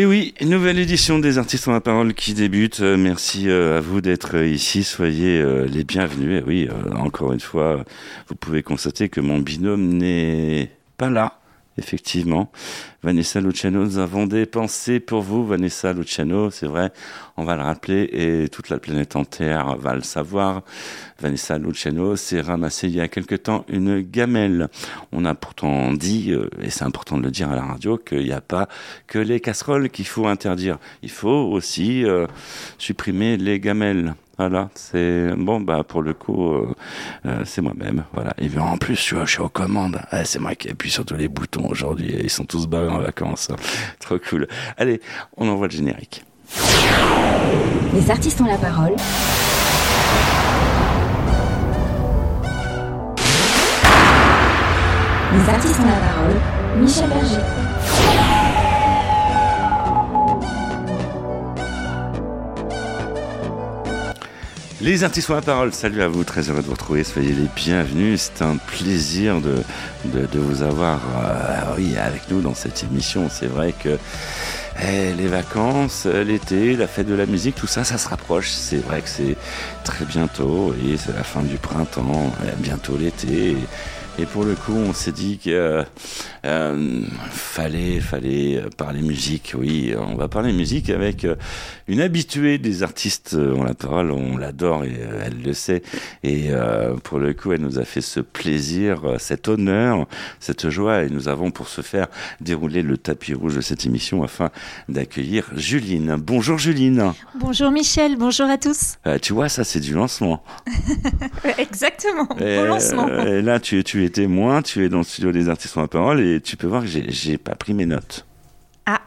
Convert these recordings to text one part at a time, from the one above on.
Et oui, nouvelle édition des artistes en la parole qui débute. Euh, merci euh, à vous d'être euh, ici. Soyez les bienvenus. Et oui, encore une fois, vous pouvez constater que mon binôme n'est pas là effectivement. Vanessa Luciano, nous avons des pensées pour vous, Vanessa Luciano, c'est vrai, on va le rappeler et toute la planète entière va le savoir. Vanessa Luciano s'est ramassé il y a quelque temps une gamelle. On a pourtant dit, euh, et c'est important de le dire à la radio, qu'il n'y a pas que les casseroles qu'il faut interdire. Il faut aussi euh, supprimer les gamelles. Voilà, c'est bon bah pour le coup euh, euh, c'est moi-même. Voilà. Et en plus je suis aux commandes. c'est moi qui appuie sur tous les boutons aujourd'hui. Ils sont tous barrés en vacances. Trop cool. Allez, on envoie le générique. Les artistes ont la parole. Les artistes ont la parole. Michel Berger. Les artistes ont la parole, salut à vous, très heureux de vous retrouver, soyez les bienvenus, c'est un plaisir de, vous avoir euh, avec nous dans cette émission. C'est vrai que eh, les vacances, l'été, la fête de la musique, tout ça, ça se rapproche. C'est vrai que c'est très bientôt, et c'est la fin du printemps, bientôt l'été. Pour le coup, on s'est dit qu'il euh, euh, fallait, fallait parler musique. Oui, on va parler musique avec euh, une habituée des artistes. On la parole, on l'adore et elle le sait. Et pour le coup, elle nous a fait ce plaisir, cet honneur, cette joie. Et nous avons pour ce faire dérouler le tapis rouge de cette émission afin d'accueillir Juline. Bonjour Juline. Bonjour Michel, bonjour à tous. tu vois, ça c'est du lancement. Exactement, bon lancement. Et là, tu, tu es témoin, tu es dans le studio des artistes en parole et tu peux voir que j'ai pas pris mes notes. Ah.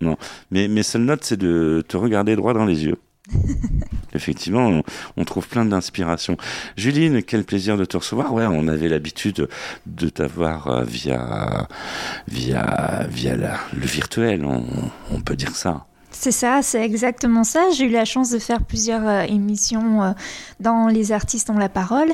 Non, mais mes seules notes, c'est de te regarder droit dans les yeux. Effectivement, on, trouve plein d'inspiration. Juline, quel plaisir de te recevoir. Ouais, on avait l'habitude de t'avoir euh, via via via le virtuel, on peut dire ça. C'est ça, c'est exactement ça. J'ai eu la chance de faire plusieurs euh, émissions euh, dans Les artistes ont la parole.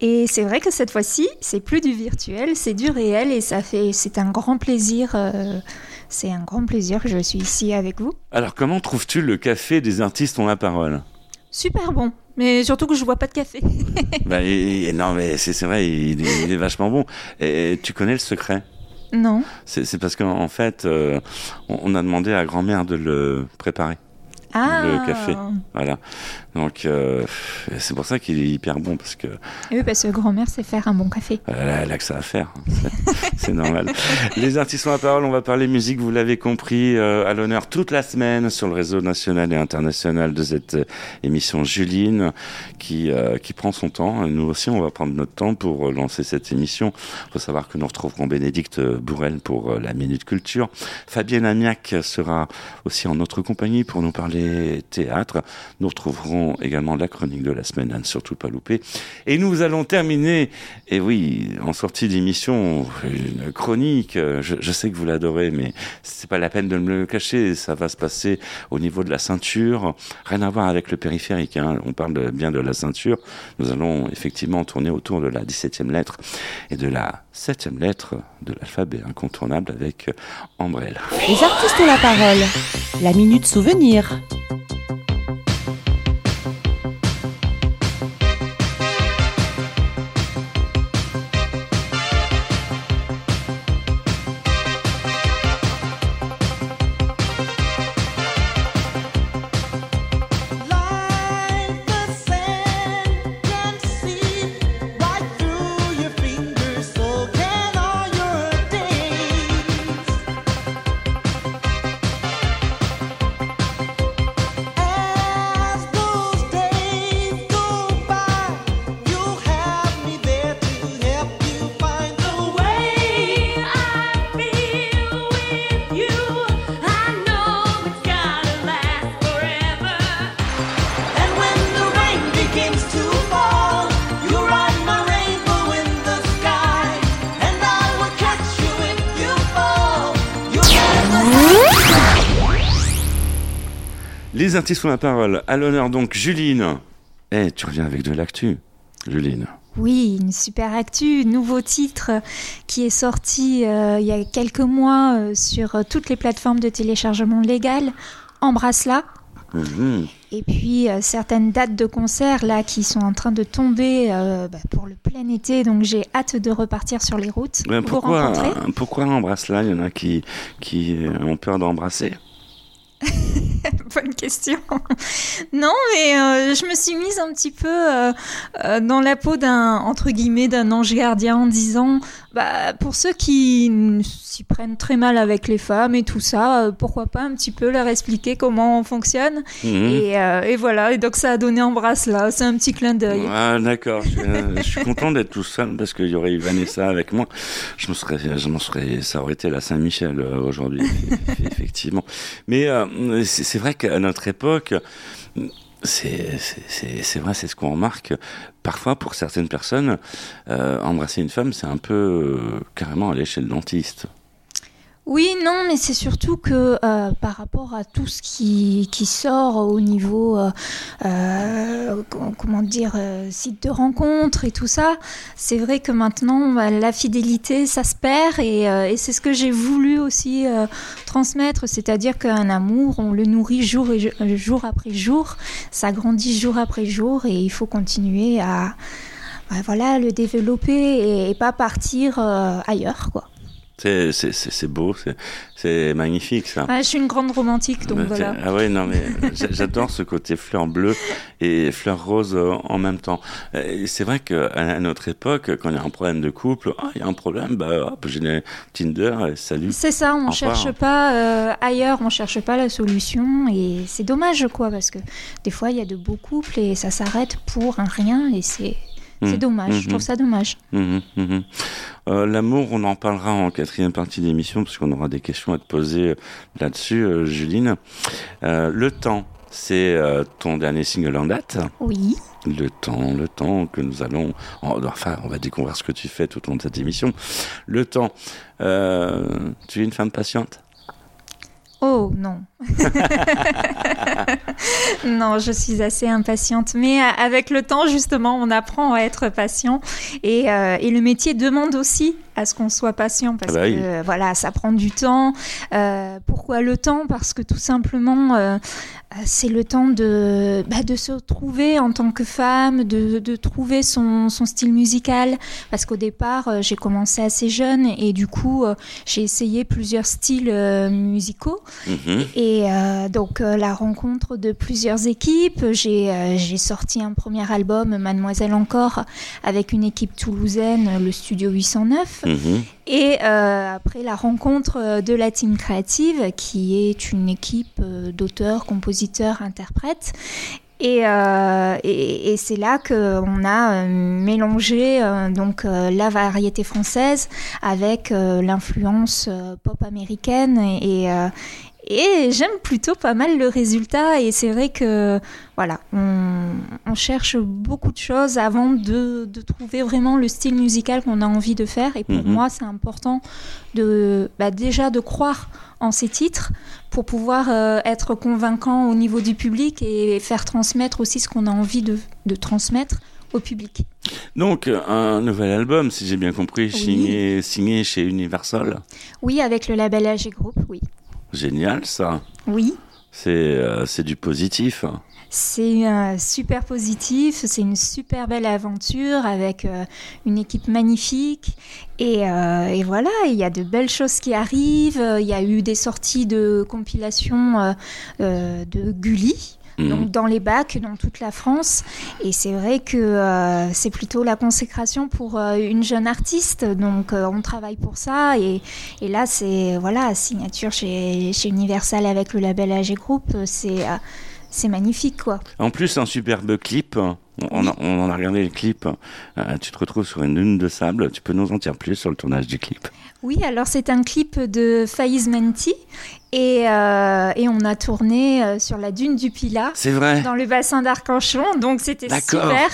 Et c'est vrai que cette fois-ci, c'est plus du virtuel, c'est du réel et ça fait, c'est un grand plaisir. Euh, c'est un grand plaisir que je suis ici avec vous. Alors, comment trouves-tu le café des artistes ont la parole? Super bon. Mais surtout que je bois pas de café. bah, non, mais c'est vrai, il, est vachement bon. Et, tu connais le secret? Non. C'est parce qu'en fait, euh, on, a demandé à grand-mère de le préparer. Ah. Le café. Voilà. Donc euh, c'est pour ça qu'il est hyper bon parce que. Oui, parce que grand-mère sait faire un bon café. Elle a, que ça à faire, hein. c'est normal. Les artistes la parole, on va parler musique, vous l'avez compris, euh, à l'honneur toute la semaine sur le réseau national et international de cette euh, émission Juline qui qui prend son temps. Nous aussi, on va prendre notre temps pour lancer cette émission. Il faut savoir que nous retrouverons Bénédicte Bourrel pour la Minute Culture. Fabienne Amiac sera aussi en notre compagnie pour nous parler théâtre. Nous retrouverons également la chronique de la semaine, à ne surtout pas louper. Et nous allons terminer, et oui, en sortie d'émission, une chronique, je, sais que vous l'adorez, mais c'est pas la peine de me le cacher, ça va se passer au niveau de la ceinture, rien à voir avec le périphérique, hein. on parle bien de la ceinture, nous allons effectivement tourner autour de la 17e lettre et de la 7e lettre de l'alphabet incontournable avec Ambrelle. Les artistes ont la parole, la minute souvenir. Artistes ont la parole. À l'honneur donc, Juline. Eh, tu reviens avec de l'actu, Juline. Oui, une super actu, nouveau titre qui est sorti euh, il y a quelques mois euh, sur euh, toutes les plateformes de téléchargement légal. Embrasse-la. Mhm. Et puis euh, certaines dates de concert là qui sont en train de tomber bah, pour le plein été, donc j'ai hâte de repartir sur les routes. Mais pourquoi, rencontrer. pourquoi embrasse là Il y en a qui, qui ont peur d'embrasser. Bonne question. non, mais euh, je me suis mise un petit peu euh, euh, dans la peau d'un entre guillemets d'un ange gardien en disant, bah pour ceux qui s'y prennent très mal avec les femmes et tout ça, euh, pourquoi pas un petit peu leur expliquer comment on fonctionne. Mhm. Et, euh, et voilà. Et donc ça a donné embrasse là. C'est un petit clin d'œil. Ah, d'accord. Je, euh, je suis content d'être tout seul parce qu'il y aurait eu Vanessa avec moi. Je me serais, je m'en serais, ça aurait été la Saint-Michel aujourd'hui, eff- effectivement. Mais euh, c'est vrai qu'à notre époque, c'est vrai, c'est ce qu'on remarque. Parfois, pour certaines personnes, euh, embrasser une femme, c'est un peu euh, carrément aller chez le dentiste. Oui, non, mais c'est surtout que euh, par rapport à tout ce qui, sort au niveau, euh, euh, com- comment dire, site de rencontre et tout ça, c'est vrai que maintenant, bah, la fidélité, ça se perd et, c'est ce que j'ai voulu aussi transmettre, c'est-à-dire qu'un amour, on le nourrit jour, et, jo- jour après jour, ça grandit jour après jour et il faut continuer à bah, voilà, le développer et, et pas partir ailleurs, quoi. C'est beau, c'est- magnifique ça. Ah, je suis une grande romantique, donc Mais voilà. Ah ouais, non, mais j'a- j'adore ce côté fleur bleue et fleur rose euh, en même temps. Et C'est vrai qu'à à notre époque, quand il y a un problème de couple, ah, il y a un problème, bah, hop, j'ai Tinder, et salut. C'est ça, on Enfin. cherche pas euh, ailleurs, on cherche pas la solution et c'est dommage quoi parce que des fois il y a de beaux couples et ça s'arrête pour un rien et c'est c'est Mhm, dommage. Je trouve ça dommage. Mhm, mhm. Euh, L'amour, on en parlera en quatrième partie d'émission, parce qu'on aura des questions à te poser euh, là-dessus, euh, Juline. Euh, le temps, c'est ton dernier single en date. Oui. Le temps, le temps que nous allons, en- enfin, on va découvrir ce que tu fais tout au long de cette émission. Le temps, tu es une femme patiente? Oh non. non, je suis assez impatiente. Mais euh, avec le temps, justement, on apprend à être patient. Et, euh, et le métier demande aussi à ce qu'on soit patient parce Ah bah oui. que euh, voilà, ça prend du temps. Euh, pourquoi le temps? Parce que tout simplement, euh, c'est le temps de, bah, de se trouver en tant que femme, de, de trouver son, son style musical. Parce qu'au départ, euh, j'ai commencé assez jeune et du coup, euh, j'ai essayé plusieurs styles euh, musicaux. Mhm. Et euh, donc euh, la rencontre de plusieurs équipes, j'ai euh, sorti un premier album, Mademoiselle encore, avec une équipe toulousaine, le Studio 809. Mhm. Et euh, après la rencontre euh, de la team créative, qui est une équipe euh, d'auteurs, compositeurs, interprètes. Et, c'est là qu'on a mélangé donc la variété française avec l'influence pop américaine et, et, j'aime plutôt pas mal le résultat et c'est vrai que voilà on, on cherche beaucoup de choses avant de, de trouver vraiment le style musical qu'on a envie de faire et pour Mhm. moi c'est important de bah, déjà de croire en ces titres pour pouvoir euh, être convaincant au niveau du public et faire transmettre aussi ce qu'on a envie de, de transmettre au public. Donc, un nouvel album, si j'ai bien compris, Oui. signé, signé chez Universal. Oui, avec le label AG Group, oui. Génial, ça. Oui, C'est euh, du positif. C'est euh, super positif, c'est une super belle aventure avec euh, une équipe magnifique. Et, euh, et voilà, il y a de belles choses qui arrivent. Il y a eu des sorties de compilations de Gulli. Mhm. Donc dans les bacs, dans toute la France. Et c'est vrai que euh, c'est plutôt la consécration pour euh, une jeune artiste. Donc euh, on travaille pour ça. Et, et là, c'est voilà, signature chez, chez Universal avec le label AG Group. C'est c'est magnifique, quoi. En plus, un superbe clip. On, a, on en a regardé le clip. Euh, tu te retrouves sur une dune de sable. Tu peux nous en dire plus sur le tournage du clip? Oui, alors c'est un clip de Faiz Menti. Et, euh, et on a tourné euh, sur la dune du Pilat. C'est vrai. dans le bassin d'Arcachon, donc c'était super.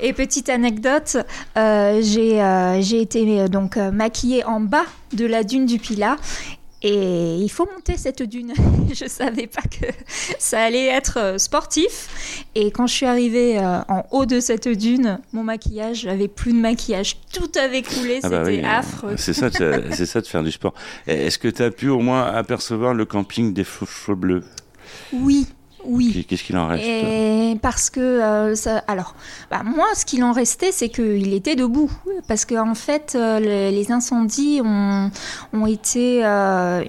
Et petite anecdote, euh, j'ai été donc maquillée en bas de la dune du Pilat. Et il faut monter cette dune. je savais pas que ça allait être euh, sportif. Et quand je suis arrivée euh, en haut de cette dune, mon maquillage, j'avais plus de maquillage. Tout avait coulé, Ah bah c'était oui, affreux. C'est ça, de- c'est ça de faire du sport. Est-ce que tu as pu au moins apercevoir le camping des faux bleus? Oui, oui. Qu'est-ce qu'il en reste Et parce que euh, ça, alors, bah, moi, ce qu'il en restait, c'est qu'il était debout, parce qu'en fait, euh, le- les incendies ont, ont été euh,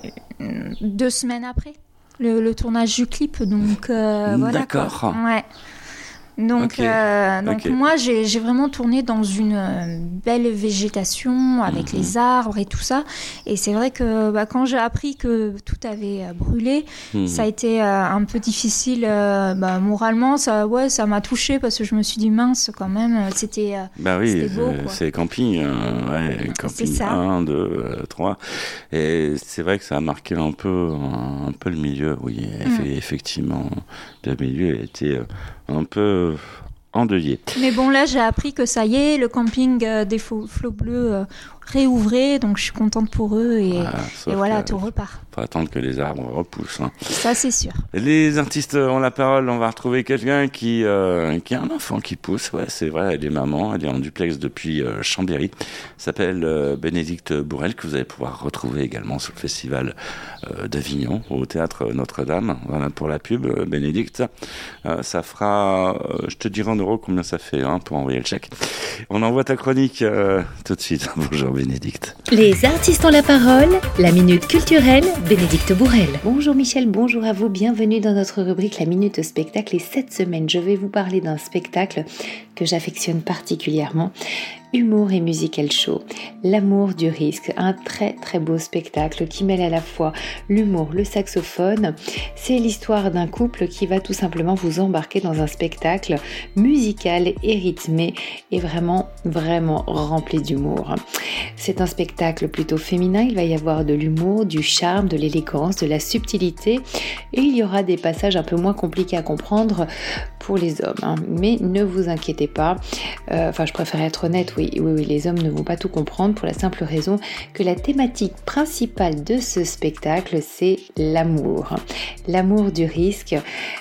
deux semaines après le, le tournage du clip, donc euh, voilà. D'accord. Ouais. Donc, euh, donc moi, j'ai vraiment tourné dans une euh, belle végétation avec Mhm. les arbres et tout ça. Et c'est vrai que bah, quand j'ai appris que tout avait euh, brûlé, Hmm. ça a été euh, un peu difficile euh, bah, moralement. Ça, ouais, ça m'a touché parce que je me suis dit mince quand même. C'était Bah oui, c'est- camping, euh, ouais, camping ça. 1, 2, 3. Et c'est vrai que ça a marqué un peu, un, peu le milieu, oui, Mm. effectivement. Le milieu a été euh, un peu endeuillé. Mais bon, là, j'ai appris que ça y est, le camping euh, des flots bleus réouvrait, donc je suis contente pour eux et, Voilà, et voilà, tout repart. faut attendre que les arbres repoussent. hein. Ça, c'est sûr. Les artistes ont la parole. On va retrouver quelqu'un qui, euh, qui a un enfant qui pousse. Ouais, c'est vrai. Elle est maman. Elle est en duplex depuis euh, Chambéry. S'appelle euh, Bénédicte Bourrel que vous allez pouvoir retrouver également sur le festival euh, d'Avignon au théâtre Notre-Dame. Voilà pour la pub, Bénédicte. Ça fera, je te dirai en euros combien ça fait hein, pour envoyer le chèque. On envoie ta chronique tout de suite. Bonjour Bénédicte. Les artistes ont la parole, la minute culturelle, Bénédicte Bourrel. Bonjour Michel, bonjour à vous, bienvenue dans notre rubrique La Minute Spectacle et cette semaine je vais vous parler d'un spectacle que j'affectionne particulièrement, Humour et Musical Show, L'amour du risque, un très très beau spectacle qui mêle à la fois l'humour, le saxophone, c'est l'histoire d'un couple qui va tout simplement vous embarquer dans un spectacle musical et rythmé et vraiment vraiment rempli d'humour. C'est un spectacle plutôt féminin, il va y avoir de l'humour, du charme, de l'élégance, de la subtilité et il y aura des passages un peu moins compliqués à comprendre pour les hommes. hein. Mais ne vous inquiétez pas, Euh, enfin je préfère être honnête, oui, les hommes ne vont pas tout comprendre pour la simple raison que la thématique principale de ce spectacle c'est l'amour. L'amour du risque.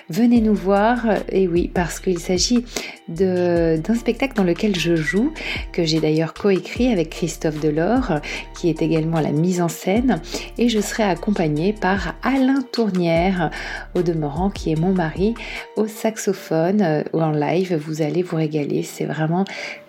Venez nous voir, et oui, parce qu'il s'agit d'un spectacle dans lequel je joue, que j'ai d'ailleurs coécrit avec Christophe Delors, qui est également la mise en scène, et je serai accompagnée par Alain Tournière, au demeurant, qui est mon mari, au saxophone, euh, ou en live, vous allez vous régaler, c'est vraiment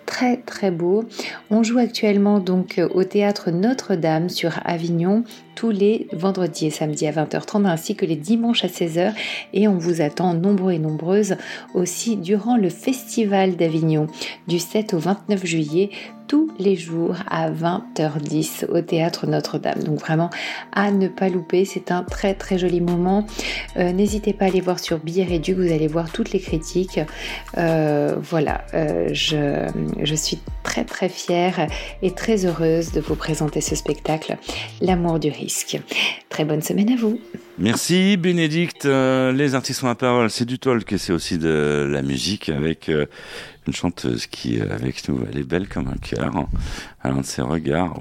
très très beau. On joue actuellement donc euh, au théâtre Notre-Dame sur Avignon tous les vendredis et samedis à 20h30 ainsi que les dimanches à 16h et on vous attend nombreux et nombreuses aussi durant le festival d'Avignon du 7 au 29 juillet tous les jours à 20h10 au théâtre Notre-Dame. Donc vraiment à ne pas louper, c'est un très très joli moment. Euh, N'hésitez pas à aller voir sur Billet Réduit, vous allez voir toutes les critiques. Euh, voilà, euh, je, je suis très très fière et très heureuse de vous présenter ce spectacle, L'amour du risque. Très bonne semaine à vous. Merci Bénédicte. Euh, les artistes ont la parole, c'est du talk et c'est aussi de la musique avec euh, une chanteuse qui est avec nous. Elle est belle comme un cœur. hein. À l'un de ses regards,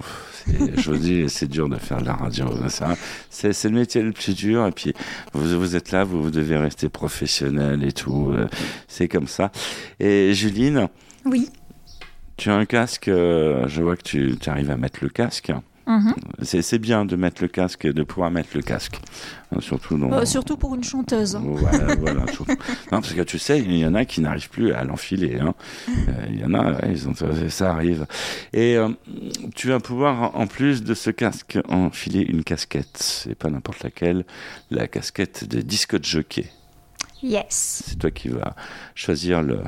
je vous dis, c'est dur de faire de la radio. ça. C'est le métier le plus dur. Et puis vous, vous êtes là, vous, vous devez rester professionnel et tout. euh, C'est comme ça. Et Juline, Oui. tu as un casque. euh, Je vois que tu arrives à mettre le casque. Mhm. C'est bien de mettre le casque et de pouvoir mettre le casque. Hein, Surtout dans, Euh, surtout pour une chanteuse. voilà, voilà, surtout. Non, parce que tu sais, il y en a qui n'arrivent plus à l'enfiler. hein. Euh, Il y en a, ouais, ils ont, ça arrive. Et euh, tu vas pouvoir, en plus de ce casque, enfiler une casquette. Et pas n'importe laquelle, la casquette de disco de jockey. Yes. C'est toi qui vas choisir le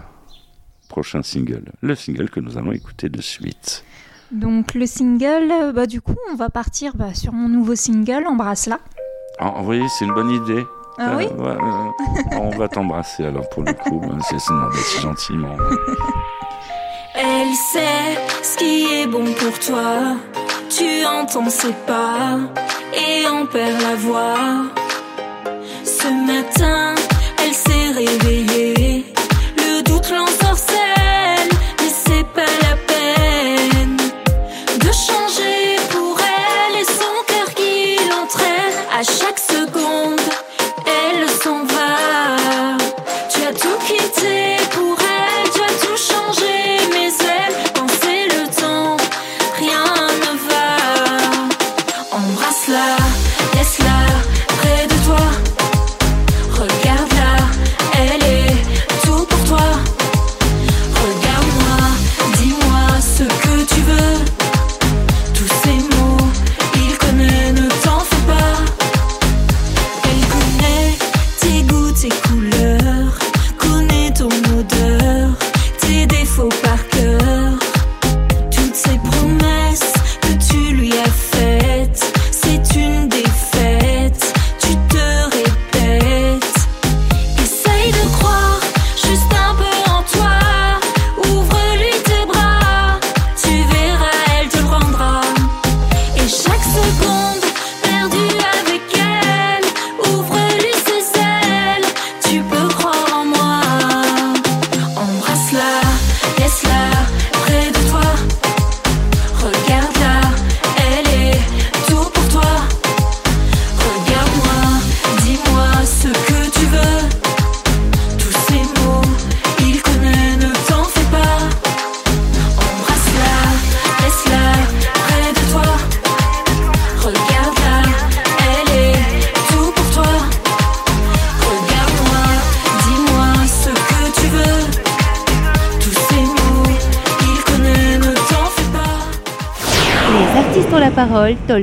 prochain single. Le single que nous allons écouter de suite. Donc le single, euh, bah, du coup, on va partir bah, sur mon nouveau single, Embrasse-la. Ah, voyez, c'est une bonne idée. Ah oui Euh, ouais, euh, on va t'embrasser alors pour le coup. C'est si gentiment. Elle sait ce qui est bon pour toi. Tu entends ses pas et en perds la voix. Ce matin, elle s'est réveillée. Le doute l'ensorcelle,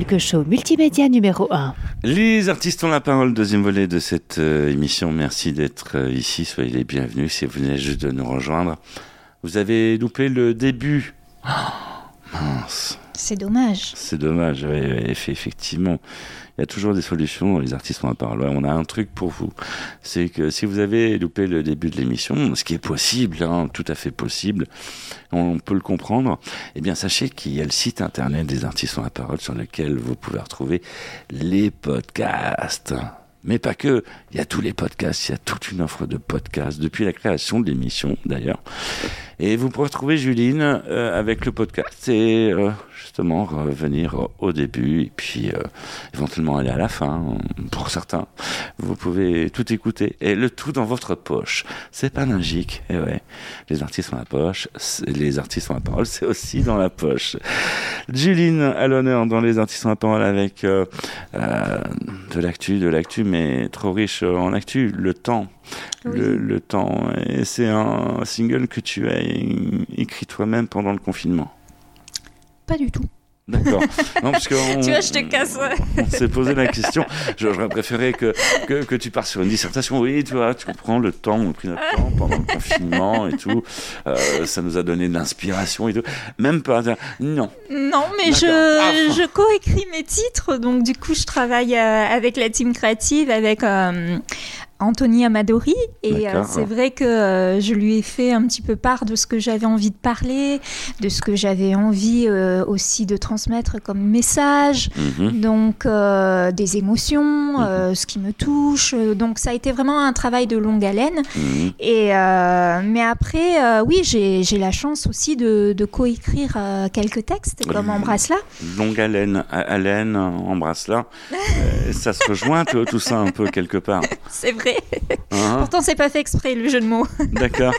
talk show multimédia numéro 1. Les artistes ont la parole, deuxième volet de cette euh, émission. Merci d'être euh, ici, soyez les bienvenus si vous venez juste de nous rejoindre. Vous avez loupé le début. Oh, mince, C'est dommage. c'est dommage, oui, oui, eff- effectivement. Il y a toujours des solutions, les artistes la parole. Ouais, On a un truc pour vous. C'est que si vous avez loupé le début de l'émission, ce qui est possible, hein, tout à fait possible, on peut le comprendre, eh bien sachez qu'il y a le site internet des artistes ont la parole sur lequel vous pouvez retrouver les podcasts. Mais pas que, il y a tous les podcasts, il y a toute une offre de podcasts depuis la création de l'émission d'ailleurs. Et vous pourrez retrouver Juline euh, avec le podcast et euh, justement revenir au début et puis euh, éventuellement aller à la fin euh, pour certains. Vous pouvez tout écouter et le tout dans votre poche. C'est pas magique, et ouais. Les artistes ont la poche, les artistes ont la parole, c'est aussi dans la poche. Juline à l'honneur dans les artistes ont la parole avec euh, euh, de l'actu, de l'actu, mais trop riche en actu, le temps. Oui. Le, le temps. Et c'est un single que tu as écrit toi-même pendant le confinement. Pas du tout. D'accord. Non, parce que on- Tu vois, je te casse. on s'est posé la question. J'aurais préféré que, que, que tu pars sur une dissertation. Oui, tu vois, tu comprends le temps, on a pris notre temps pendant le confinement et tout. Euh, ça nous a donné de l'inspiration et tout. Même pas. Non. Non, mais je, Ah. je coécris mes titres, donc du coup, je travaille euh, avec la team créative, avec euh, Anthony Amadori, et euh, c'est vrai que euh, je lui ai fait un petit peu part de ce que j'avais envie de parler, de ce que j'avais envie euh, aussi de transmettre comme message, Mhm. donc des émotions, euh, ce qui me touche. Donc ça a été vraiment un travail de longue haleine. Mhm. Et mais après, oui, j'ai j'ai la chance aussi de, de coécrire quelques textes, comme Mhm. Embrasse-la. Longue haleine, haleine, embrasse-la. Ça se rejoint tout, tout ça un peu quelque part. C'est vrai. Hein Pourtant, c'est pas fait exprès le jeu de mots. D'accord.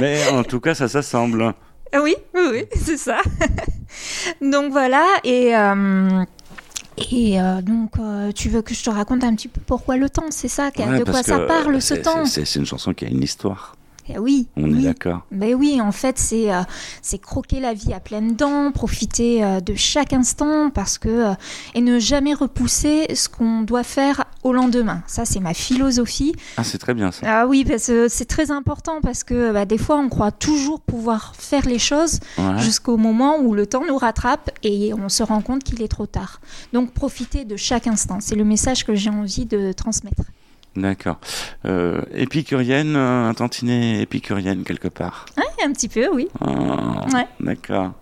Mais en tout cas, ça s'assemble. Ah oui, oui, oui, c'est ça. donc voilà, et. euh, et euh, donc, euh, tu veux que je te raconte un petit peu pourquoi le temps, c'est ça Ouais, De quoi ça parle ce temps c'est- C'est une chanson qui a une histoire. Eh Oui, On est oui. d'accord. Ben oui, en fait, c'est euh, c'est croquer la vie à pleines dents, profiter euh, de chaque instant parce que euh, et ne jamais repousser ce qu'on doit faire au lendemain. Ça, c'est ma philosophie. Ah, c'est très bien ça. Ah oui, parce que c'est très important parce que bah, des fois, on croit toujours pouvoir faire les choses jusqu'au moment où le temps nous rattrape et on se rend compte qu'il est trop tard. Donc, profiter de chaque instant. C'est le message que j'ai envie de transmettre. D'accord. Euh, épicurienne, euh, un tantinet épicurienne quelque part. Ouais, un petit peu, oui. Ah, Ouais. D'accord.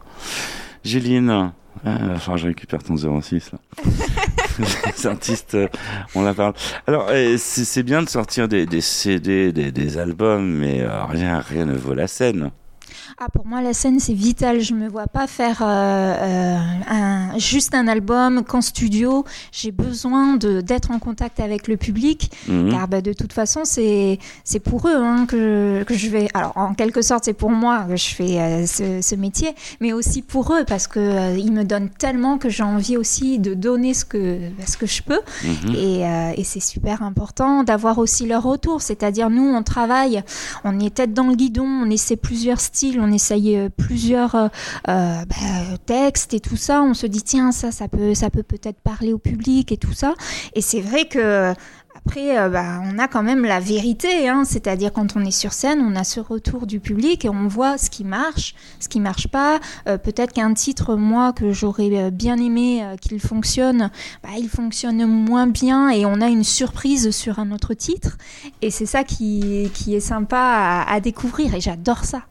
Géline, euh, que je récupère ton 06 là. Les artistes, euh, on la parle. Alors, euh, c'est bien de sortir des, des CD, des, des albums, mais rien, rien ne vaut la scène. Ah, pour moi, la scène, c'est vital. Je me vois pas faire euh, euh, un, juste un album qu'en studio. J'ai besoin d'être en contact avec le public, Mhm. car bah, de toute façon, c'est pour eux hein, que, que je vais. Alors, en quelque sorte, c'est pour moi que je fais euh, ce, ce métier, mais aussi pour eux, parce que euh, ils me donnent tellement que j'ai envie aussi de donner ce que, ce que je peux. Mhm. Et, euh, et c'est super important d'avoir aussi leur retour. C'est-à-dire, nous, on travaille, on est tête dans le guidon, on essaie plusieurs styles, on essaye euh, plusieurs euh, euh, bah, textes et tout ça. On se dit, tiens, ça, ça peut, ça peut peut-être parler au public et tout ça. Et c'est vrai que. Après, euh, bah, on a quand même la vérité, hein. c'est-à-dire quand on est sur scène, on a ce retour du public et on voit ce qui marche, ce qui marche pas. Euh, Peut-être qu'un titre, moi, que j'aurais euh, bien aimé euh, qu'il fonctionne, bah, il fonctionne moins bien et on a une surprise sur un autre titre. Et c'est ça qui, qui est sympa à, à découvrir et j'adore ça.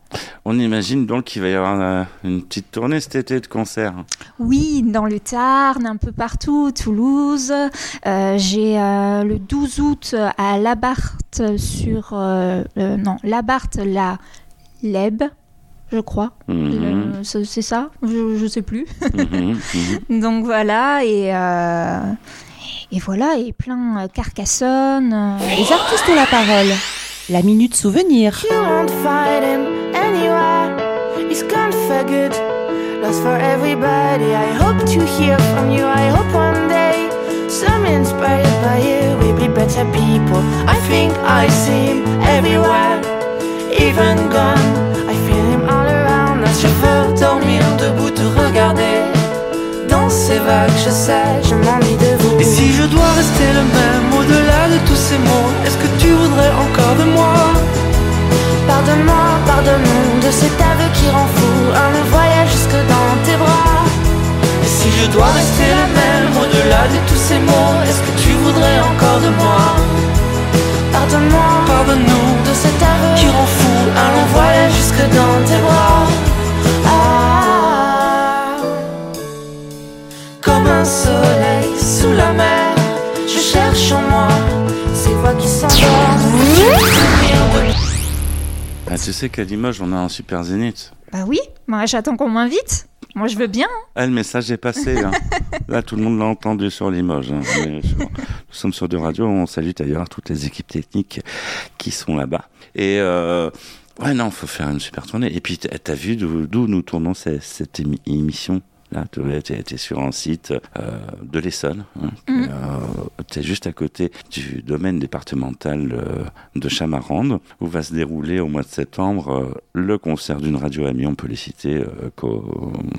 On imagine donc qu'il va y avoir une petite tournée cet été de concerts. Oui, dans le Tarn, un peu partout, Toulouse. J'ai le 12 août à Labarthe sur... euh, euh, non, Labarthe, la Leb, je crois. Mhm. C'est ça? Je, je sais plus. Mhm. Mhm. Donc voilà, et... euh, et voilà, et plein euh, Carcassonne. euh, Les artistes ont la parole. La minute souvenir. You won't find him anywhere. He's gone for good, lost for everybody. I hope to hear from you. I hope one day, some inspired by you, we'll be better people. I think I see him everywhere, even gone. I feel him all around. Un chauffeur dormir debout te regarder dans ses vagues. je sais, je m'ennuie de vous. Et si je dois rester le même au-delà de tous ces mots, est-ce que tu voudrais encore de moi? Pardonne-moi, pardonne-nous de cet aveu qui rend fou. Un voyage jusque dans tes bras. Si je dois rester la même au-delà de tous ces mots, est-ce que tu voudrais encore de moi? Pardonne-moi, Pardonne-nous de cet aveu qui rend fou Un long voyage jusque dans tes bras. Ah, comme un soleil sous la mer. je cherche en moi ces voix qui s'endorment. Ah, tu sais qu'à Limoges, on a un super zénith? Bah oui, moi j'attends qu'on m'invite. Moi je veux bien. Ah, le message est passé. hein. Là, tout le monde l'a entendu sur Limoges. hein. Sur- nous sommes sur deux radios. On salue d'ailleurs toutes les équipes techniques qui sont là-bas. Et euh, ouais, non, faut faire une super tournée. Et puis, t'as vu d'où nous tournons cette, cette émi- émission? Là, tu es, sur un site euh, de l'Essonne. Hein, Mhm. tu es juste à côté du domaine départemental euh, de Chamarande, où va se dérouler au mois de septembre euh, le concert d'une radio amie, on peut les citer, euh,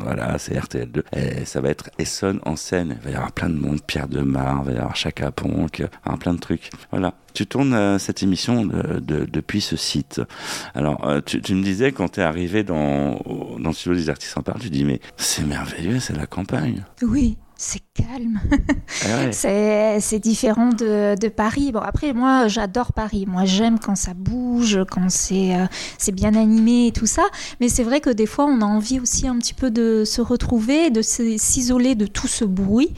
voilà, c'est RTL2. Et ça va être Essonne en scène. Il va y avoir plein de monde, Pierre Demar, il va y avoir Chaka Ponk, hein, plein de trucs. Voilà. Tu tournes euh, cette émission de- de- depuis ce site. Alors, euh, tu, tu me disais quand tu es arrivé dans, dans le studio des artistes en parle, tu dis mais c'est merveilleux, c'est la campagne. Oui, c'est calme. Ah ouais. C'est différent de, de Paris. Bon, après, moi, j'adore Paris. Moi, j'aime quand ça bouge, quand c'est euh, c'est bien animé et tout ça. Mais c'est vrai que des fois, on a envie aussi un petit peu de se retrouver, de s'isoler de tout ce bruit.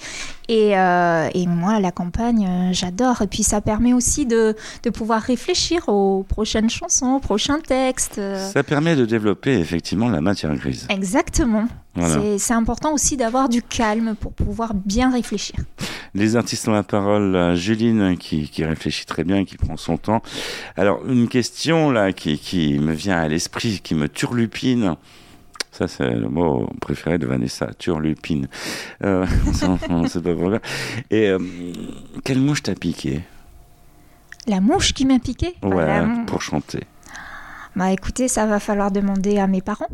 Et, euh, et moi, la campagne, euh, j'adore. Et puis, ça permet aussi de, de pouvoir réfléchir aux prochaines chansons, aux prochains textes. Ça permet de développer effectivement la matière grise. Exactement. Voilà. C'est- important aussi d'avoir du calme pour pouvoir bien réfléchir. Les artistes ont la parole. euh, Juline qui, qui réfléchit très bien, qui prend son temps. Alors une question là qui, qui me vient à l'esprit, qui me turlupine. Ça c'est le mot préféré de Vanessa, turlupine. Euh, on sait pas pourquoi. Et euh, quelle mouche t'a piqué? La mouche qui m'a piqué? Ouais, pour chanter. Bah écoutez, ça va falloir demander à mes parents.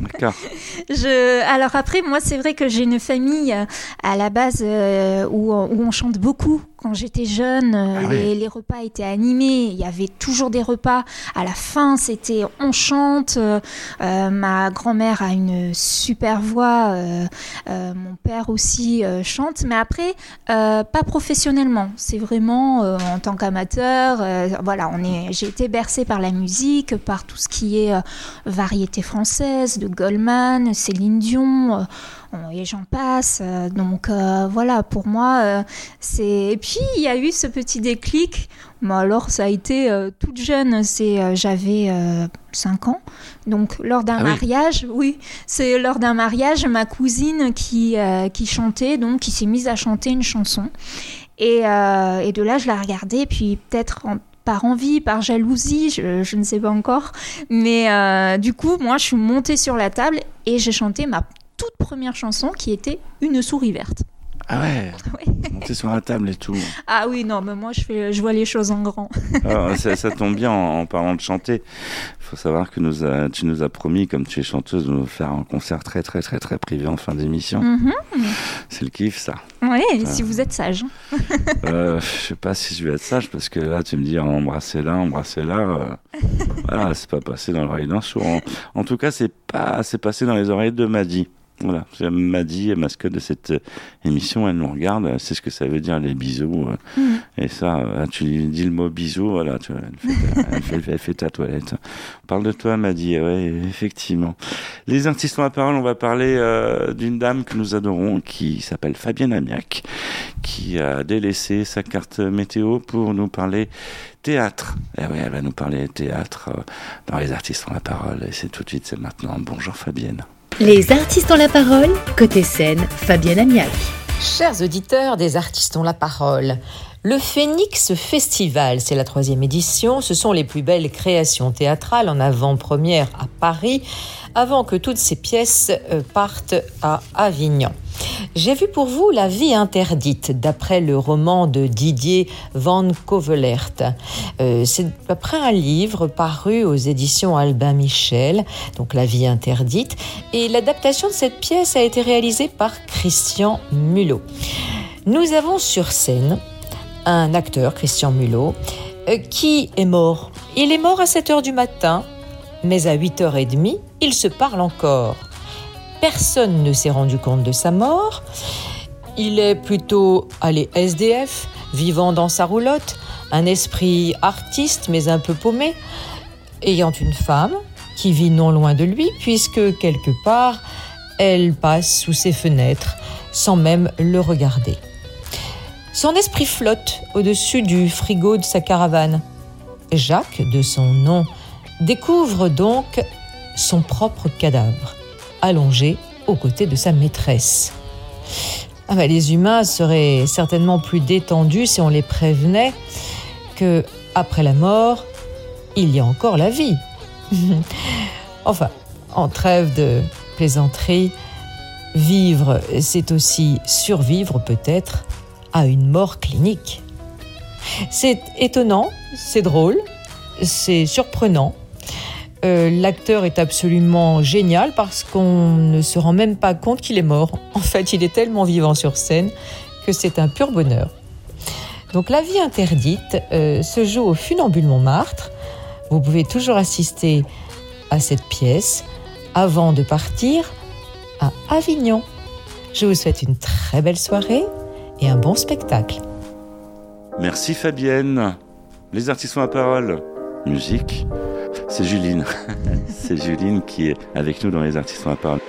D'accord. Je... Alors après, moi, c'est vrai que j'ai une famille euh, à la base euh, où, où on chante beaucoup. Quand j'étais jeune, euh, Ah les, les repas étaient animés. Il y avait toujours des repas. À la fin, c'était on chante. Euh, ma grand-mère a une super voix. euh, mon père aussi chante. Mais après, pas professionnellement. C'est vraiment en tant qu'amateur. voilà, on est. J'ai été bercée par la musique, par tout ce qui est euh, variété française, de Goldman, Céline Dion, euh, et j'en passe. euh, donc voilà, pour moi, c'est. Et puis il y a eu ce petit déclic. Moi, alors ça a été toute jeune. C'est j'avais 5 ans. Donc lors d'un Ah mariage, oui, c'est lors d'un mariage, ma cousine qui qui chantait, donc qui s'est mise à chanter une chanson. Et, euh, et de là, je la regardais, puis peut-être en- par envie, par jalousie, je, ne sais pas encore. Mais euh, du coup, moi, je suis montée sur la table et j'ai chanté ma toute première chanson qui était Une souris verte. Ah ouais. Ouais. Monter sur la table et tout. Ah oui, non, mais moi, je, fais, je vois les choses en grand. Alors, ça, ça tombe bien en, en parlant de chanter. Il faut savoir que nous a- tu nous as promis, comme tu es chanteuse, de nous faire un concert très très très très privé en fin d'émission. Mhm. C'est le kiff ça. Ouais, si vous êtes sage. Euh, je sais pas si je vais être sage parce que là tu me dis embrasser là, embrasser là. euh, voilà, c'est pas passé dans l'oreille d'un sourd. En, en tout cas, c'est pas, c'est passé dans les oreilles de Maddy. Voilà, c'est Maddy, mascotte de cette euh, émission, elle nous regarde, elle sait ce que ça veut dire les bisous. euh, Mhm. Et ça, euh, tu lui dis le mot bisou, voilà, tu vois, elle, fait ta, elle, fait, elle fait ta toilette. On parle de toi, Maddy, ouais, effectivement. Les artistes ont la parole, on va parler euh, d'une dame que nous adorons qui s'appelle Fabienne Amiac, qui a délaissé sa carte météo pour nous parler théâtre. Et oui, elle va nous parler théâtre dans Les artistes ont la parole. Et c'est tout de suite, c'est maintenant. Bonjour Fabienne. Les artistes ont la parole, côté scène, Fabienne Amiac. Chers auditeurs des artistes ont la parole, Le Phoenix Festival, c'est la troisième édition. Ce sont les plus belles créations théâtrales en avant-première à Paris, avant que toutes ces pièces euh, partent à Avignon. J'ai vu pour vous La vie interdite, d'après le roman de Didier Van Covelert. Euh, c'est après un livre paru aux éditions Albin Michel, donc La vie interdite, et l'adaptation de cette pièce a été réalisée par Christian Mulot. Nous avons sur scène un acteur, Christian Mulot, euh, qui est mort. Il est mort à 7 h du matin, mais à 8h30, il se parle encore. Personne ne s'est rendu compte de sa mort. Il est plutôt, allez, SDF, vivant dans sa roulotte, un esprit artiste mais un peu paumé, ayant une femme qui vit non loin de lui puisque quelque part elle passe sous ses fenêtres sans même le regarder. Son esprit flotte au-dessus du frigo de sa caravane. Jacques, de son nom, découvre donc son propre cadavre allongé aux côtés de sa maîtresse. Ah bah, les humains seraient certainement plus détendus si on les prévenait que après la mort, il y a encore la vie. enfin, en trêve de plaisanterie, vivre, c'est aussi survivre peut-être à une mort clinique. C'est étonnant, c'est drôle, c'est surprenant, euh, l'acteur est absolument génial parce qu'on ne se rend même pas compte qu'il est mort. En fait, il est tellement vivant sur scène que c'est un pur bonheur. Donc La vie interdite euh, se joue au Funambule Montmartre. Vous pouvez toujours assister à cette pièce avant de partir à Avignon. Je vous souhaite une très belle soirée et un bon spectacle. Merci Fabienne. Les artistes ont la parole. Musique. C'est Juline. c'est Juline qui est avec nous dans les artistes à parole.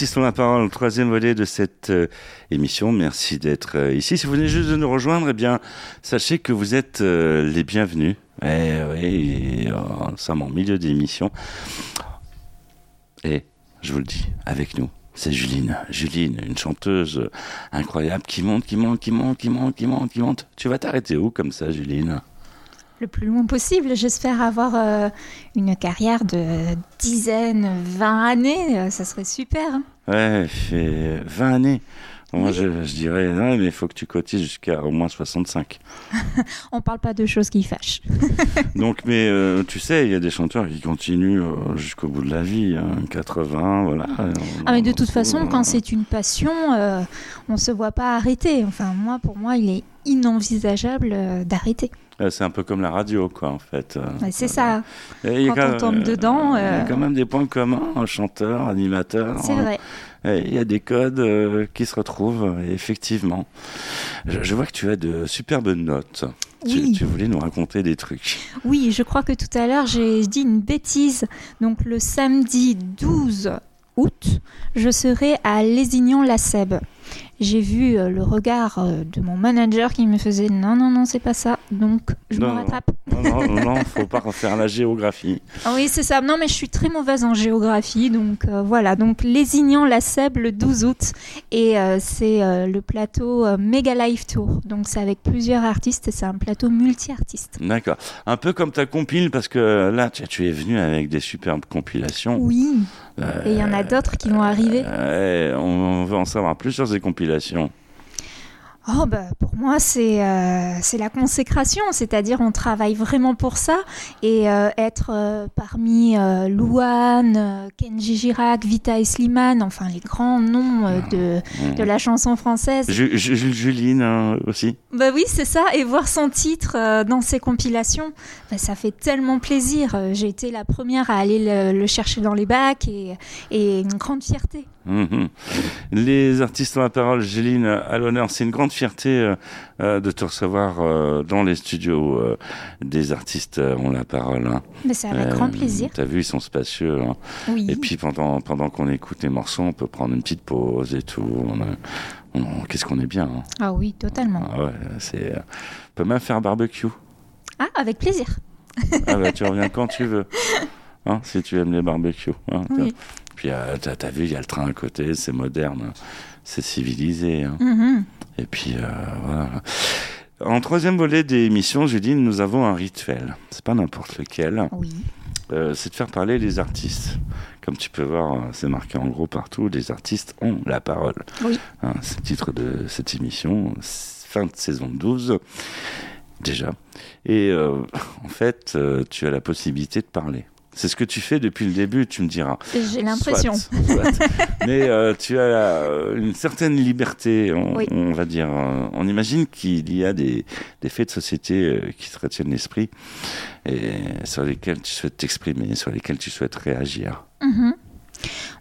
Artistes ont la parole, troisième volet de cette euh, émission. Merci d'être euh, ici. Si vous venez juste de nous rejoindre, eh bien, sachez que vous êtes euh, les bienvenus. Eh oui, nous sommes en milieu d'émission. Et je vous le dis, avec nous, c'est Juline. Juline, une chanteuse incroyable qui monte, qui monte, qui monte, qui monte, qui monte, qui monte. Tu vas t'arrêter où comme ça, Juline? Le plus loin possible. J'espère avoir euh, une carrière de dizaines, 20 années. Euh, ça serait super. hein. Ouais, fait 20 années. Moi, je, je dirais, non, mais il faut que tu cotises jusqu'à au moins 65. On parle pas de choses qui fâchent. Donc, mais euh, tu sais, il y a des chanteurs qui continuent euh, jusqu'au bout de la vie, hein, 80, voilà. Ah mais de toute façon, euh, quand c'est une passion, euh, on se voit pas arrêter. Enfin, moi, pour moi, il est inenvisageable euh, d'arrêter. Euh, C'est un peu comme la radio, quoi, en fait. Euh, c'est ça. et il y a Quand on tombe dedans, Il y a euh, quand même des points communs, un chanteur, animateur. C'est vrai. Il y a des codes euh, qui se retrouvent, et effectivement. Je, je vois que tu as de superbes notes. Tu- Oui. tu voulais nous raconter des trucs. Oui, je crois que tout à l'heure, j'ai dit une bêtise. Donc, le samedi 12 août, je serai à Lézignan-la-Sèbe. J'ai vu le regard de mon manager qui me faisait non, non, non, c'est pas ça. Donc, je Non, me rattrape. Non, non, non, non, faut pas refaire la géographie. Ah oui, c'est ça. Non, mais je suis très mauvaise en géographie. Donc, euh, voilà. Donc, Lézignan-la-Sèbe le 12 août. Et euh, c'est euh, le plateau Mega Live Tour. Donc, c'est avec plusieurs artistes et c'est un plateau multi-artistes. D'accord. Un peu comme ta compile, parce que là, tu, tu es venu avec des superbes compilations. Oui. Et il y en a d'autres qui vont arriver. on, on veut en savoir plus sur ces compilations. Oh bah pour moi c'est euh, c'est la consécration, c'est-à-dire on travaille vraiment pour ça et euh, être euh, parmi Louane, Kenji Girac, Vita et Slimane, enfin les grands noms euh, de, de la chanson française. Ju- Ju- Juline hein, aussi. Bah oui c'est ça et voir son titre dans ses compilations, bah, ça fait tellement plaisir. J'ai été la première à aller le, le chercher dans les bacs et, et une grande fierté. Mhm. Les artistes ont la parole, Juline, à l'honneur. C'est une grande fierté euh, euh, de te recevoir euh, dans les studios euh, des artistes ont la parole. hein. Mais c'est avec grand plaisir. T'as vu, ils sont spacieux. hein. Oui. Et puis pendant, pendant qu'on écoute les morceaux, on peut prendre une petite pause et tout. On a- on- Qu'est-ce qu'on est bien. hein. Ah oui totalement. Ah ouais, c'est. On peut même faire un barbecue. Ah avec plaisir. Ah bah, tu reviens quand tu veux. Hein, si tu aimes les barbecues. hein. Oui. Puis euh, t'as vu, il y a le train à côté, c'est moderne, hein. c'est civilisé. hein. Mhm. Et puis euh, voilà. En troisième volet des émissions, Juline, nous avons un rituel. C'est pas n'importe lequel. Oui. Euh, c'est de faire parler les artistes. Comme tu peux voir, c'est marqué en gros partout, les artistes ont la parole. Oui. Hein, c'est le titre de cette émission, fin de saison 12, déjà. Et euh, en fait, euh, tu as la possibilité de parler. C'est ce que tu fais depuis le début, tu me diras. J'ai l'impression. Mais euh, tu as euh, une certaine liberté, on, Oui. on va dire. On imagine qu'il y a des, des faits de société euh, qui te retiennent l'esprit et sur lesquels tu souhaites t'exprimer, sur lesquels tu souhaites réagir. Mhm.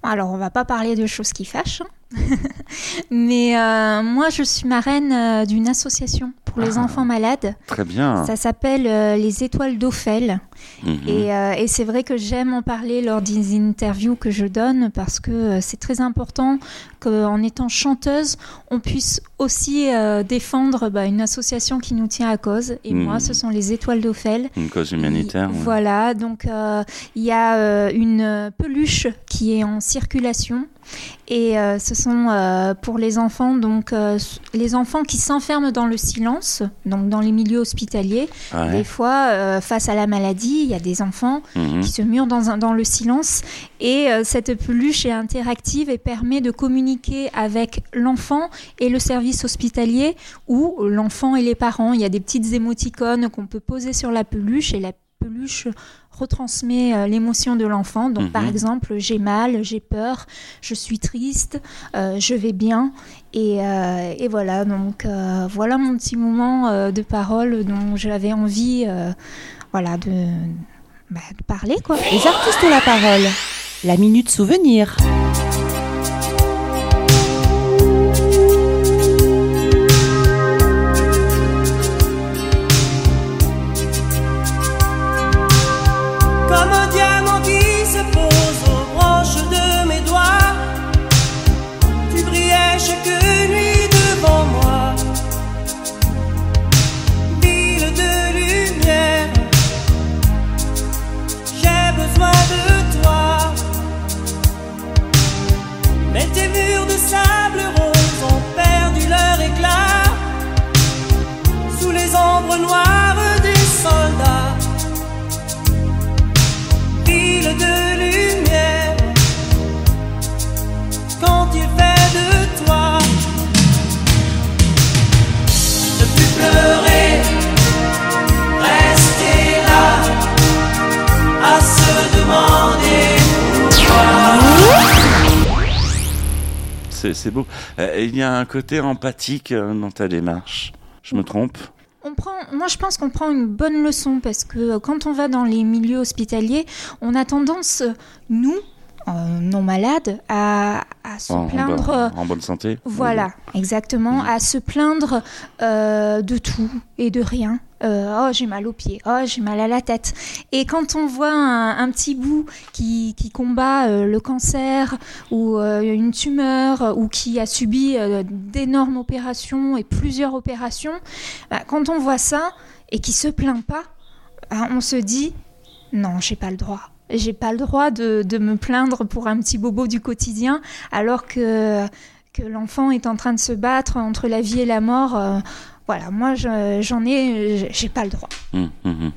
Alors, on va pas parler de choses qui fâchent, hein. mais euh, moi, je suis marraine euh, d'une association pour les Ah. enfants malades. Très bien. Ça s'appelle euh, les Étoiles d'Ophel. Mhm. Et, euh, et c'est vrai que j'aime en parler lors des interviews que je donne parce que euh, c'est très important qu'en étant chanteuse, on puisse aussi euh, défendre bah, une association qui nous tient à cause. Et moi, ce sont les Étoiles d'Ophel. Une cause humanitaire. ouais. Voilà, donc euh, il y a une peluche qui est en circulation et euh, ce sont euh, pour les enfants, donc euh, les enfants qui s'enferment dans le silence, donc dans les milieux hospitaliers. Ouais. Des fois, face à la maladie, il y a des enfants Mhm. qui se murent dans, un- dans le silence et euh, cette peluche est interactive et permet de communiquer avec l'enfant et le service hospitalier ou l'enfant et les parents. Il y a des petites émoticônes qu'on peut poser sur la peluche et la peluche retransmet euh, l'émotion de l'enfant. Donc Mhm. par exemple, j'ai mal, j'ai peur, je suis triste, euh, je vais bien. Et, euh, et voilà, donc euh, voilà mon petit moment euh, de parole dont j'avais envie voilà, de, bah, de parler. Quoi. Les artistes ont la parole. La minute souvenir. Pleurer, rester là, à se demander pourquoi. C'est c'est beau. Euh, Il y a un côté empathique euh, dans ta démarche. Je me trompe? On prend, moi, je pense qu'on prend une bonne leçon parce que euh, quand on va dans les milieux hospitaliers, on a tendance, nous, non malades, à, à se en, plaindre. euh, en bonne santé Voilà, exactement, à se plaindre euh, de tout et de rien. Euh, oh, j'ai mal aux pieds, oh, j'ai mal à la tête. Et quand on voit un, un petit bout qui, qui combat euh, le cancer ou euh, une tumeur euh, ou qui a subi euh, d'énormes opérations et plusieurs opérations, bah, quand on voit ça et qui se plaint pas, bah, on se dit non, j'ai pas le droit. J'ai pas le droit de, de me plaindre pour un petit bobo du quotidien alors que que l'enfant est en train de se battre entre la vie et la mort. euh, voilà, moi je- j'en ai, j'ai pas le droit. Hum, hum, hum.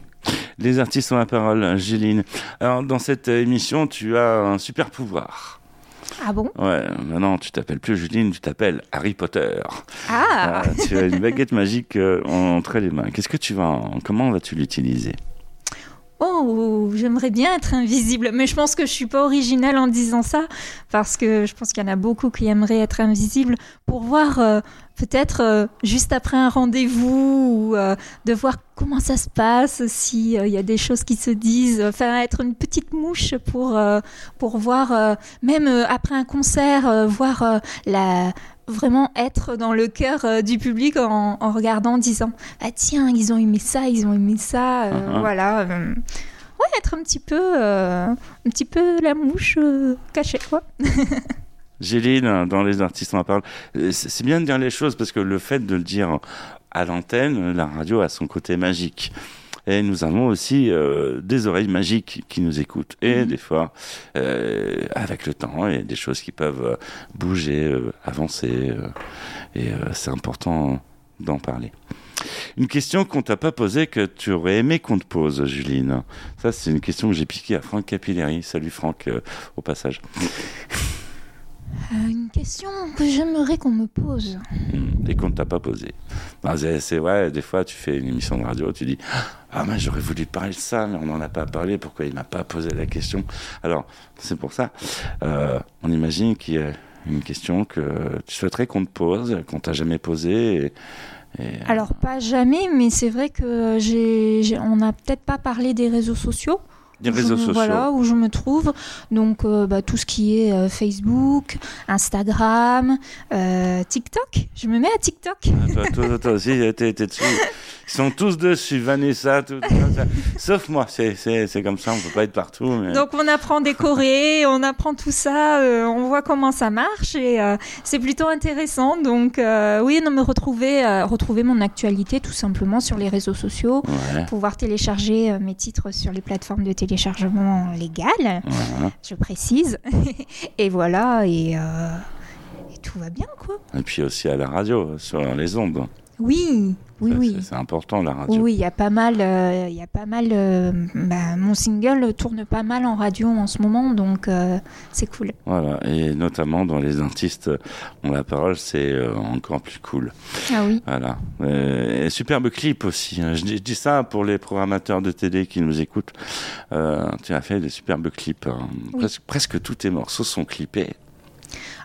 Les artistes ont la parole, Géline. Alors, dans cette euh, émission, tu as un super pouvoir. Ah bon? Ouais, maintenant, tu t'appelles plus Juline, tu t'appelles Harry Potter. Ah Ah, tu as une baguette magique euh, entre les mains. Qu'est-ce que tu vas en- Comment vas-tu l'utiliser? Oh, j'aimerais bien être invisible, mais je pense que je suis pas originale en disant ça, parce que je pense qu'il y en a beaucoup qui aimeraient être invisibles pour voir euh, peut-être euh, juste après un rendez-vous ou euh, de voir comment ça se passe, s'il y a des choses qui se disent, enfin être une petite mouche pour, euh, pour voir, euh, même euh, après un concert, euh, voir euh, la vraiment être dans le cœur euh, du public en, en regardant, en disant ah tiens ils ont aimé ça, ils ont aimé ça, euh, Mhm. voilà. euh, ouais, être un petit peu, euh, un petit peu la mouche cachée quoi. Géline, dans les artistes parole. Euh, C'est c'est bien de dire les choses parce que le fait de le dire à l'antenne, la radio a son côté magique. Et nous avons aussi euh, des oreilles magiques qui nous écoutent. Et Mhm. des fois, euh, avec le temps, il y a des choses qui peuvent euh, bouger, avancer. et c'est important d'en parler. Une question qu'on t'a pas posée que tu aurais aimé qu'on te pose, Juline. Ça, c'est une question que j'ai piquée à Franck Capilleri. Salut Franck, euh, au passage. Euh, une question que j'aimerais qu'on me pose. Hmm, Et qu'on ne t'a pas posé. Ben, c'est vrai, des fois tu fais une émission de radio, tu dis Ah, mais j'aurais voulu parler de ça, mais on n'en a pas parlé, pourquoi il m'a pas posé la question? Alors, c'est pour ça. Euh, on imagine qu'il y a une question que tu souhaiterais qu'on te pose, qu'on t'a jamais posée. Et, et- Alors pas jamais, mais c'est vrai que j'ai- on n'a peut-être pas parlé des réseaux sociaux. Des réseaux je, sociaux. Voilà, où je me trouve. Donc, euh, bah, tout ce qui est euh, Facebook, Instagram, euh, TikTok. Je me mets à TikTok. Ah, Toi, toi, toi aussi, t'es t'es dessus. Ils sont tous dessus, Vanessa, tout, tout ça. sauf moi. C'est- comme ça, on peut pas être partout. Mais... Donc, on apprend décorer, on apprend tout ça, euh, on voit comment ça marche et euh, c'est plutôt intéressant. Donc, euh, oui, non, me retrouver, retrouver mon actualité tout simplement sur les réseaux sociaux, Ouais, pouvoir télécharger mes titres sur les plateformes de téléchargement légales. je précise. et voilà, et, et tout va bien, quoi. Et puis aussi à la radio, sur les ondes. Oui, oui, oui. c'est- important, la radio. Oui, il y a pas mal, euh, il y a pas mal. euh, bah, mon single tourne pas mal en radio en ce moment, donc euh, c'est cool. Voilà, et notamment dans les artistes ont la parole, c'est encore plus cool. Ah oui. Voilà. Et superbe clip aussi. hein. Je dis, je dis ça pour les programmateurs de télé qui nous écoutent. Tu as fait des superbes clips. hein. Oui. Presque, presque tous tes morceaux sont clippés.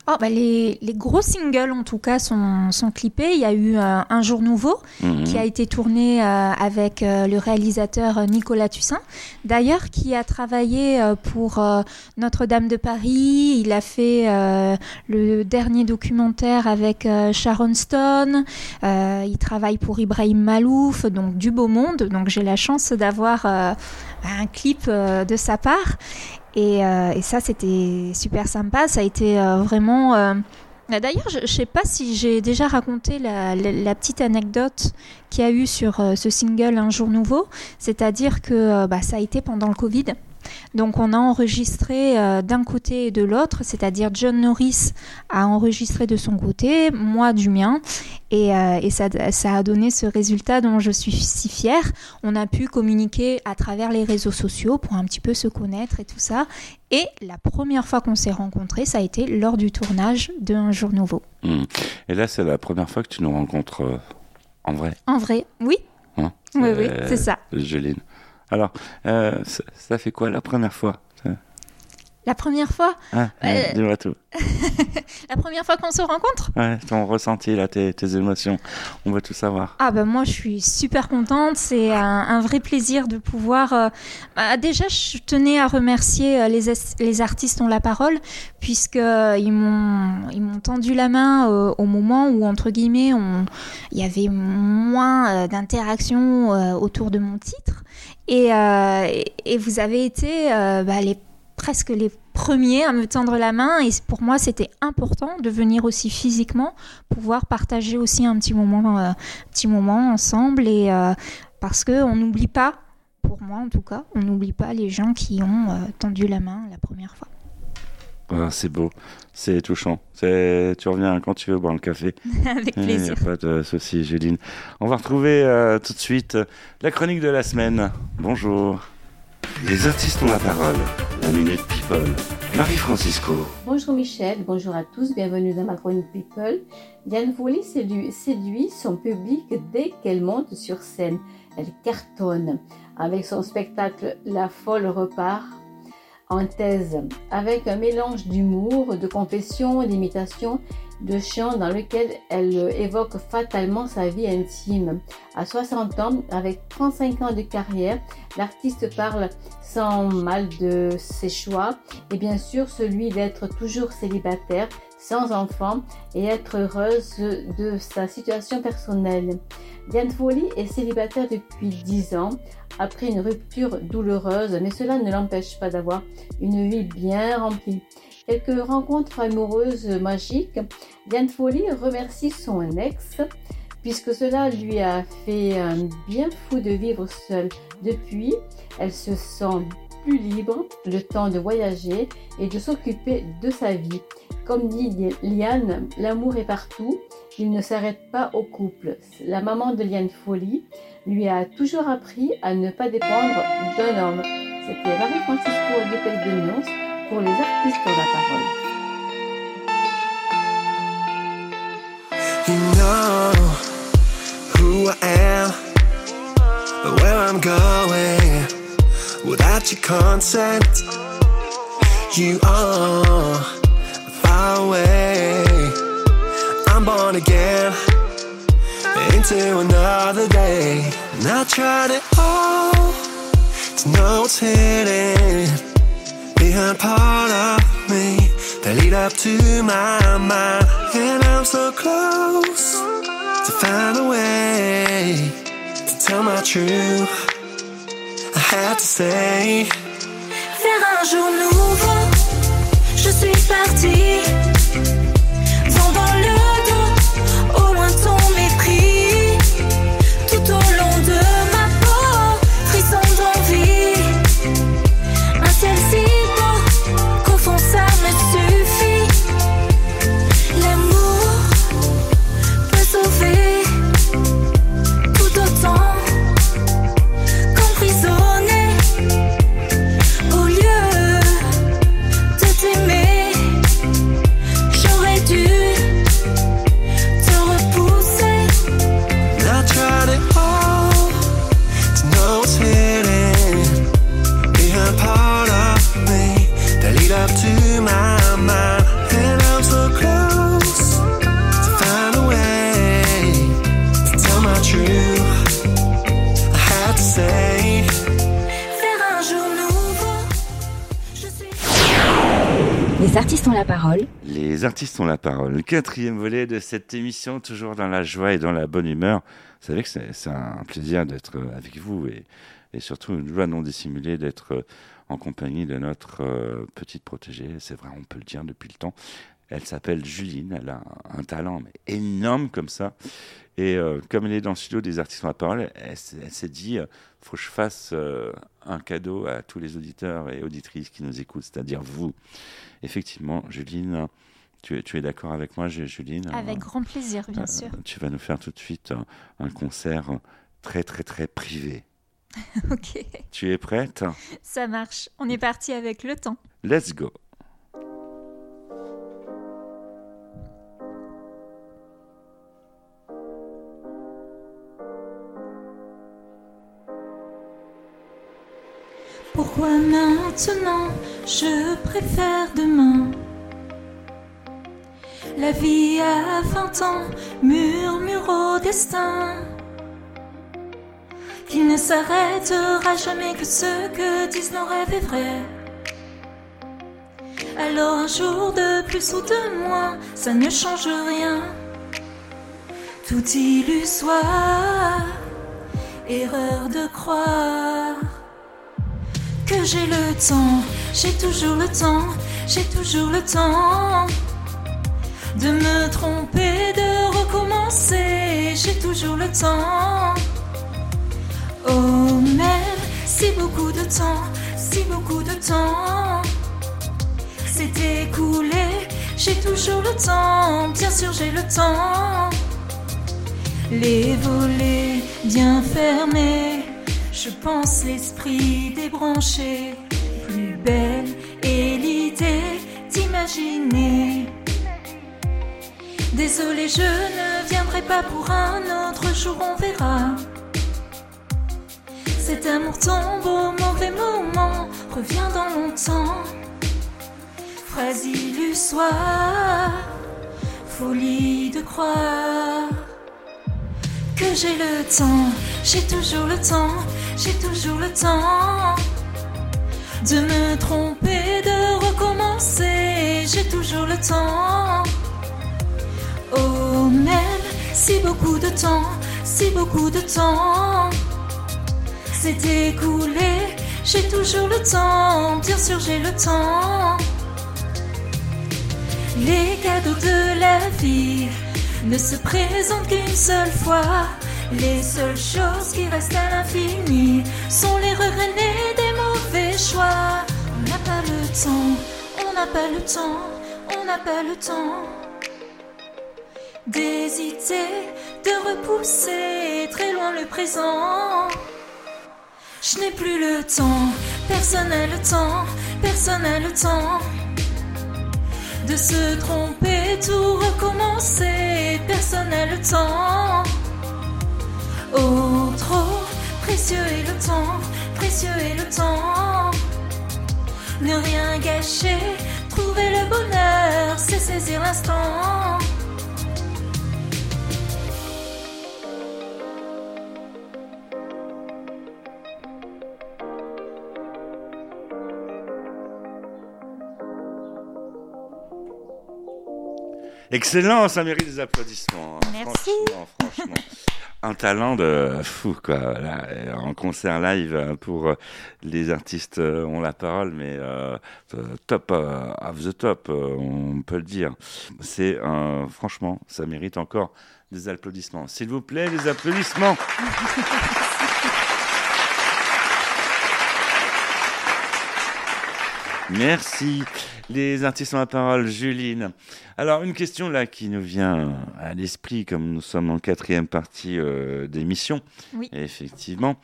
Oh, bah, les, les gros singles, en tout cas, sont, sont clippés. Il y a eu euh, Un jour nouveau Mhm. qui a été tourné euh, avec euh, le réalisateur Nicolas Tussin, d'ailleurs qui a travaillé pour Notre-Dame de Paris. Il a fait le dernier documentaire avec Sharon Stone. Il travaille pour Ibrahim Malouf, donc du beau monde. Donc j'ai la chance d'avoir un clip de sa part. Et, euh, et ça, c'était super sympa. Ça a été euh, vraiment. euh, ah, D'ailleurs, je ne sais pas si j'ai déjà raconté la, petite anecdote qu'il y a eu sur ce single Un jour nouveau. C'est-à-dire que bah, ça a été pendant le Covid. Donc on a enregistré euh, d'un côté et de l'autre, c'est-à-dire John Norris a enregistré de son côté, moi du mien, et, euh, et ça, ça a donné ce résultat dont je suis si fière. On a pu communiquer à travers les réseaux sociaux pour un petit peu se connaître et tout ça. Et la première fois qu'on s'est rencontrés, ça a été lors du tournage de Un jour nouveau. Hmm. Et là, c'est la première fois que tu nous rencontres euh, en vrai? En vrai, oui. Hein? Oui, oui, c'est ça. Joline. Alors, euh, ça, ça fait quoi la première fois La première fois, hein Euh, Dis-moi tout. la première fois qu'on se rencontre, Ouais, ton ressenti, là, tes, tes émotions. On va tout savoir. Ah bah moi je suis super contente, c'est un, un vrai plaisir de pouvoir... euh, bah, déjà je tenais à remercier les, artistes ont la parole puisque euh, ils m'ont ils m'ont tendu la main euh, au moment où entre guillemets il y avait moins d'interaction autour de mon titre et, euh, et, vous avez été euh, bah, les presque les premiers à me tendre la main. Et pour moi c'était important de venir aussi physiquement pouvoir partager aussi un petit moment euh, petit moment ensemble. Et parce que on n'oublie pas pour moi en tout cas on n'oublie pas les gens qui ont tendu la main la première fois Ah, c'est beau, c'est touchant. C'est, tu reviens quand tu veux boire le café. avec Il n'y plaisir a pas de souci, Juline. On va retrouver euh, tout de suite euh, la chronique de la semaine. Bonjour. Les artistes ont la parole. La minute people. Marie-Francisco. Bonjour Michel, bonjour à tous, bienvenue dans ma chronique People. Diane séduit, séduit son public dès qu'elle monte sur scène. Elle cartonne avec son spectacle La folle repart en thèse, avec un mélange d'humour, de confession, d'imitation, de chant dans lequel elle évoque fatalement sa vie intime. À 60 ans, avec 35 ans de carrière, l'artiste parle sans mal de ses choix et bien sûr celui d'être toujours célibataire, sans enfant et être heureuse de sa situation personnelle. Diane Foley est célibataire depuis 10 ans après une rupture douloureuse, mais cela ne l'empêche pas d'avoir une vie bien remplie. Quelques rencontres amoureuses magiques, Diane Foley remercie son ex puisque cela lui a fait un bien fou de vivre seule. Depuis, elle se sent plus libre, le temps de voyager et de s'occuper de sa vie. Comme dit Liane, l'amour est partout, il ne s'arrête pas au couple. La maman de Liane Folly lui a toujours appris à ne pas dépendre d'un homme. C'était Marie-Francisco Pays de Nyons pour les artistes de la parole. You know who I am, where I'm going without your consent. You are far away. I'm born again into another day. And I tried it all to know what's hidden behind part of me that lead up to my mind. And I'm so close to find a way to tell my truth. I had to say, un jour nouveau, je suis partie. Les artistes ont la parole. Le quatrième volet de cette émission, toujours dans la joie et dans la bonne humeur. Vous savez que c'est un plaisir d'être avec vous et surtout une joie non dissimulée d'être en compagnie de notre euh, petite protégée. C'est vrai, on peut le dire depuis le temps. Elle s'appelle Juline, elle a un, un talent énorme comme ça. Et euh, comme elle est dans le studio des artistes à la parole, elle, s'est dit, euh, faut que je fasse euh, un cadeau à tous les auditeurs et auditrices qui nous écoutent, c'est-à-dire vous. Effectivement, Juline, tu, es- tu es d'accord avec moi, Ju- Juline? Avec grand plaisir, bien sûr. Tu vas nous faire tout de suite un concert très très très privé. ok, Tu es prête? Ça marche. On est parti avec le temps. Let's go. Pourquoi maintenant je préfère demain? La vie à 20 ans murmure au destin Qu'il ne s'arrêtera jamais que ce que disent nos rêves est vrai. Alors un jour de plus ou de moins, ça ne change rien. Tout illusoire, erreur de croire. Que j'ai le temps, j'ai toujours le temps, j'ai toujours le temps de me tromper, de recommencer, j'ai toujours le temps. Oh, même si beaucoup de temps, si beaucoup de temps s'est écoulé, j'ai toujours le temps, bien sûr j'ai le temps. Les volets bien fermés, je pense l'esprit débranché, plus belle est l'idée d'imaginer. Désolé, je ne viendrai pas pour un autre jour, on verra. Cet amour tombe au mauvais moment, revient dans longtemps. Phrase illusoire, folie de croire que j'ai le temps, j'ai toujours le temps, j'ai toujours le temps de me tromper, de recommencer, j'ai toujours le temps. Oh, même si beaucoup de temps, si beaucoup de temps s'est j'ai toujours le temps, bien sûr j'ai le temps. Les cadeaux de la vie ne se présentent qu'une seule fois. Les seules choses qui restent à l'infini sont les regrets nés des mauvais choix. On n'a pas le temps, on n'a pas le temps, on n'a pas le temps d'hésiter, de repousser très loin le présent. Je n'ai plus le temps, personne n'a le temps, personne n'a le temps de se tromper, tout recommencer, personne n'a le temps. Oh, trop précieux est le temps, précieux est le temps. Ne rien gâcher, trouver le bonheur, c'est saisir l'instant. Excellent, ça mérite des applaudissements. hein. Merci. Franchement, franchement. Un talent de fou, quoi. Voilà, euh, en concert live euh, pour euh, les artistes euh, ont la parole, mais euh, top euh, of the top, on peut le dire. C'est euh, franchement, ça mérite encore des applaudissements. S'il vous plaît, des applaudissements. Merci. Les artistes ont la parole, Juline. Alors, une question là qui nous vient à l'esprit, comme nous sommes en quatrième partie euh, d'émission. Oui. Effectivement.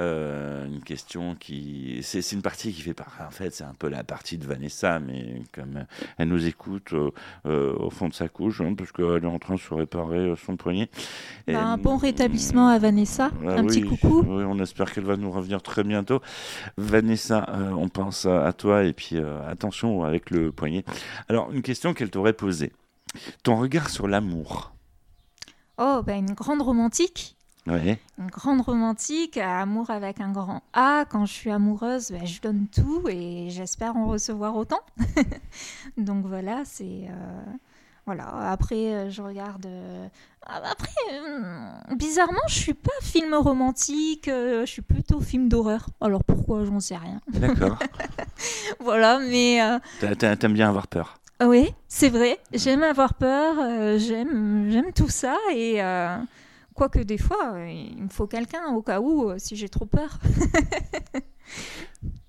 Euh, une question qui. C'est une partie qui fait part. En fait, c'est un peu la partie de Vanessa, mais comme elle nous écoute euh, euh, au fond de sa couche, hein, parce qu'elle est en train de se réparer son poignet. Et, Bah, un bon rétablissement à Vanessa. ah un petit coucou. oui, on espère qu'elle va nous revenir très bientôt. Vanessa, on pense à, toi et puis attention avec le poignet. Alors, une question qu'elle t'aurait posée. Ton regard sur l'amour. Oh, bah, une grande romantique. Une grande romantique, amour avec un grand A. Quand je suis amoureuse, bah, je donne tout et j'espère en recevoir autant. Donc voilà, c'est. euh, Voilà. Après, euh, je regarde. euh, Après, euh, bizarrement, je suis pas film romantique, je suis plutôt film d'horreur. Alors pourquoi, j'en sais rien. D'accord. voilà, mais. T'a- t'a- T'aimes bien avoir peur. Oui, c'est vrai. J'aime avoir peur, j'aime, j'aime tout ça et quoique des fois, euh, il me faut quelqu'un au cas où euh, si j'ai trop peur.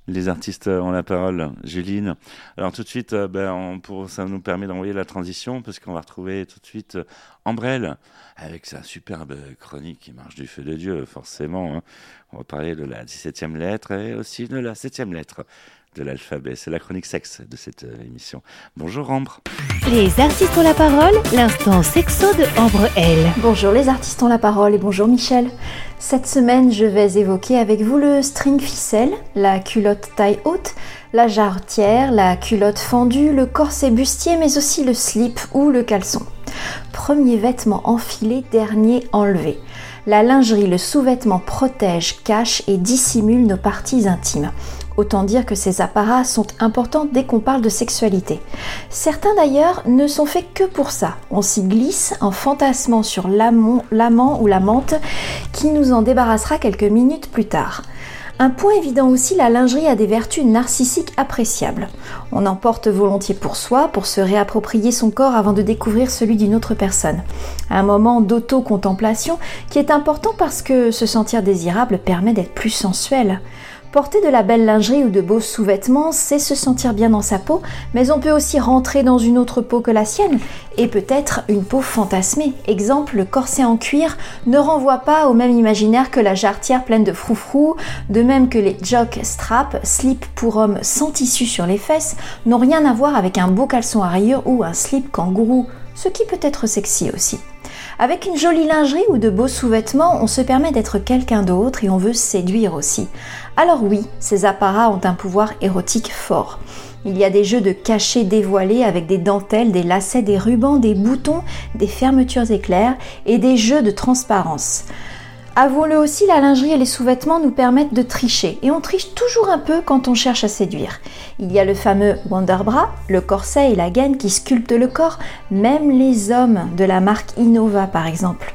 Les artistes ont la parole, Juline. Alors tout de suite, euh, ben, ça nous permet d'envoyer la transition parce qu'on va retrouver tout de suite Ambrelle avec sa superbe chronique qui marche du feu de Dieu, forcément. hein. On va parler de la 17e lettre et aussi de la 7e lettre de l'alphabet. C'est la chronique sexe de cette euh, émission. Bonjour Ambre. Les artistes ont la parole, l'instant sexo de Ambre L. Bonjour les artistes ont la parole et bonjour Michel. Cette semaine, je vais évoquer avec vous le string ficelle, la culotte taille haute, la jarretière, la culotte fendue, le corset bustier, mais aussi le slip ou le caleçon. Premier vêtement enfilé, dernier enlevé. La lingerie, le sous-vêtement protège, cache et dissimule nos parties intimes. Autant dire que ces apparats sont importants dès qu'on parle de sexualité. Certains d'ailleurs ne sont faits que pour ça. On s'y glisse en fantasmant sur l'amant ou l'amante qui nous en débarrassera quelques minutes plus tard. Un point évident aussi, la lingerie a des vertus narcissiques appréciables. On en porte volontiers pour soi, pour se réapproprier son corps avant de découvrir celui d'une autre personne. Un moment d'auto-contemplation qui est important parce que se sentir désirable permet d'être plus sensuel. Porter de la belle lingerie ou de beaux sous-vêtements, c'est se sentir bien dans sa peau, mais on peut aussi rentrer dans une autre peau que la sienne, et peut-être une peau fantasmée. Exemple, le corset en cuir ne renvoie pas au même imaginaire que la jarretière pleine de froufrous, de même que les jock straps, slip pour hommes sans tissu sur les fesses, n'ont rien à voir avec un beau caleçon à rayures ou un slip kangourou, ce qui peut être sexy aussi. Avec une jolie lingerie ou de beaux sous-vêtements, on se permet d'être quelqu'un d'autre et on veut séduire aussi. Alors oui, ces apparats ont un pouvoir érotique fort. Il y a des jeux de cachets dévoilés avec des dentelles, des lacets, des rubans, des boutons, des fermetures éclairs et des jeux de transparence. Avouons-le aussi, la lingerie et les sous-vêtements nous permettent de tricher, et on triche toujours un peu quand on cherche à séduire. Il y a le fameux Wonderbra, le corset et la gaine qui sculptent le corps, même les hommes de la marque Innova par exemple.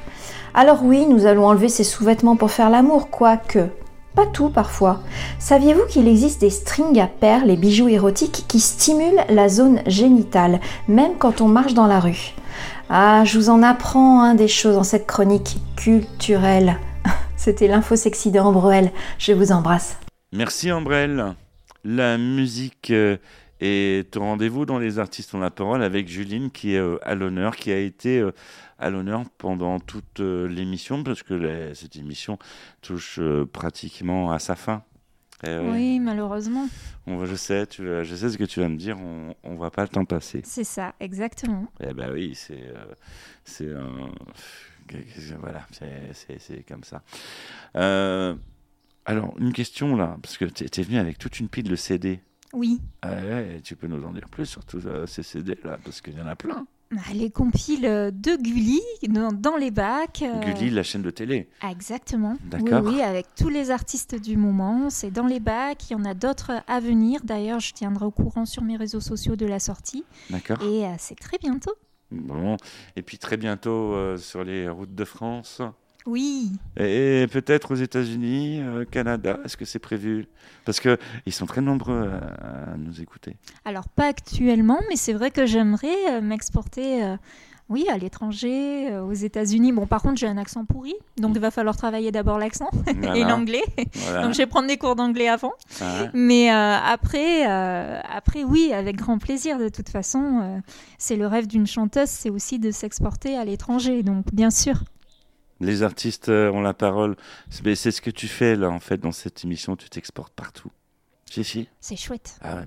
Alors oui, nous allons enlever ces sous-vêtements pour faire l'amour, quoique. Pas tout parfois. Saviez-vous qu'il existe des strings à perles et bijoux érotiques qui stimulent la zone génitale, même quand on marche dans la rue? Ah, je vous en apprends hein, des choses dans cette chronique culturelle. C'était l'info sexy de. Je vous embrasse. Merci Ambrelle. La musique euh, est au rendez-vous dans Les Artistes ont la parole avec Juline qui est euh, à l'honneur, qui a été euh, à l'honneur pendant toute l'émission parce que cette émission touche pratiquement à sa fin. Eh. Oui, malheureusement. On va- je sais, tu vas- je sais ce que tu vas me dire. On, on voit pas le temps passer. C'est ça, exactement. Eh ben oui, c'est euh, c'est un voilà, c'est- comme ça. Euh, alors une question là, parce que tu es venu avec toute une pile de CD. Oui. Ah tu peux nous en dire plus sur tous euh, ces CD là, parce qu'il y en a plein. Les compiles de Gulli dans, dans les bacs. euh, Gulli, la chaîne de télé. Ah, Exactement. D'accord. Oui, oui, avec tous les artistes du moment. C'est dans les bacs. Il y en a d'autres à venir. D'ailleurs, je tiendrai au courant sur mes réseaux sociaux de la sortie. D'accord. Et euh, c'est très bientôt. Bon, et puis très bientôt euh, sur les routes de France. Oui. Et, peut-être aux États-Unis, euh, Canada, est-ce que c'est prévu? Parce que ils sont très nombreux à, à nous écouter. Alors, pas actuellement, mais c'est vrai que j'aimerais euh, m'exporter. euh, oui, à l'étranger, euh, aux États-Unis. Bon, par contre, j'ai un accent pourri, donc il va falloir travailler d'abord l'accent et l'anglais. Voilà. Donc, je vais prendre des cours d'anglais avant. Ah. Mais euh, après, euh, après, oui, avec grand plaisir. De toute façon, c'est le rêve d'une chanteuse, c'est aussi de s'exporter à l'étranger. Donc, bien sûr. Les artistes euh, ont la parole. C'est mais c'est ce que tu fais là en fait dans cette émission. Tu t'exportes partout. Si si. C'est chouette. Ah euh,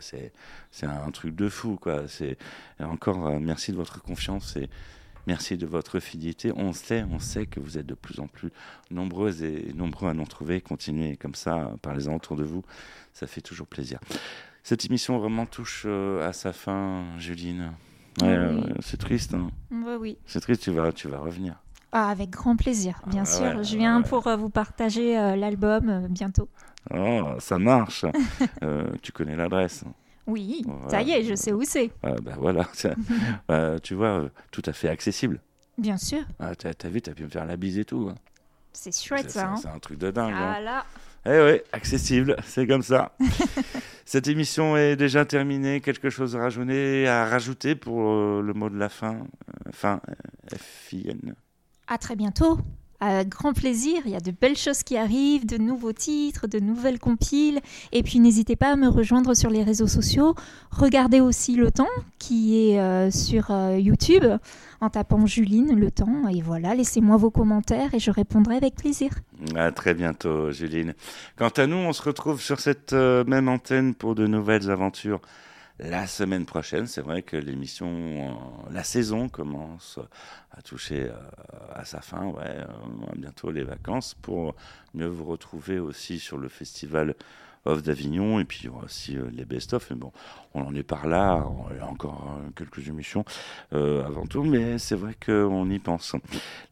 c'est c'est un truc de fou quoi. C'est encore euh, merci de votre confiance et merci de votre fidélité. On sait, on sait que vous êtes de plus en plus nombreuses et nombreux à nous retrouver. Continuez comme ça, parlez-en autour de vous. Ça fait toujours plaisir. Cette émission vraiment touche à sa fin, Juline. Ouais, Oui. c'est triste. hein. Oui, oui. C'est triste. Tu vas, tu vas revenir. Ah, avec grand plaisir, bien Ah sûr. ouais, je viens pour euh, vous partager euh, l'album euh, bientôt. Oh, ça marche. Tu connais l'adresse. Oui, Voilà. ça y est, je sais où c'est. Ah, bah voilà. Euh, tu vois, tout à fait accessible. Bien sûr. Ah, t'as, t'as vu, t'as pu me faire la bise et tout. hein. C'est chouette, C'est, ça. hein. c'est un truc de dingue. hein. Ah là. Eh oui, accessible, c'est comme ça. Cette émission est déjà terminée. Quelque chose à rajouter, à rajouter pour le mot de la fin Fin, F-I-N. À très bientôt. Avec grand plaisir, il y a de belles choses qui arrivent, de nouveaux titres, de nouvelles compiles. Et puis n'hésitez pas à me rejoindre sur les réseaux sociaux. Regardez aussi Le Temps qui est euh, sur euh, YouTube en tapant Juline Le Temps. Et voilà, laissez-moi vos commentaires et je répondrai avec plaisir. À très bientôt, Juline. Quant à nous, on se retrouve sur cette euh, même antenne pour de nouvelles aventures la semaine prochaine. C'est vrai que l'émission, euh, la saison commence à toucher euh, à sa fin. Ouais, euh, bientôt les vacances pour mieux vous retrouver aussi sur le festival Off d'Avignon et puis aussi les best-of. Mais bon, on en est par là. Il y a encore quelques émissions avant tout, mais c'est vrai qu'on y pense.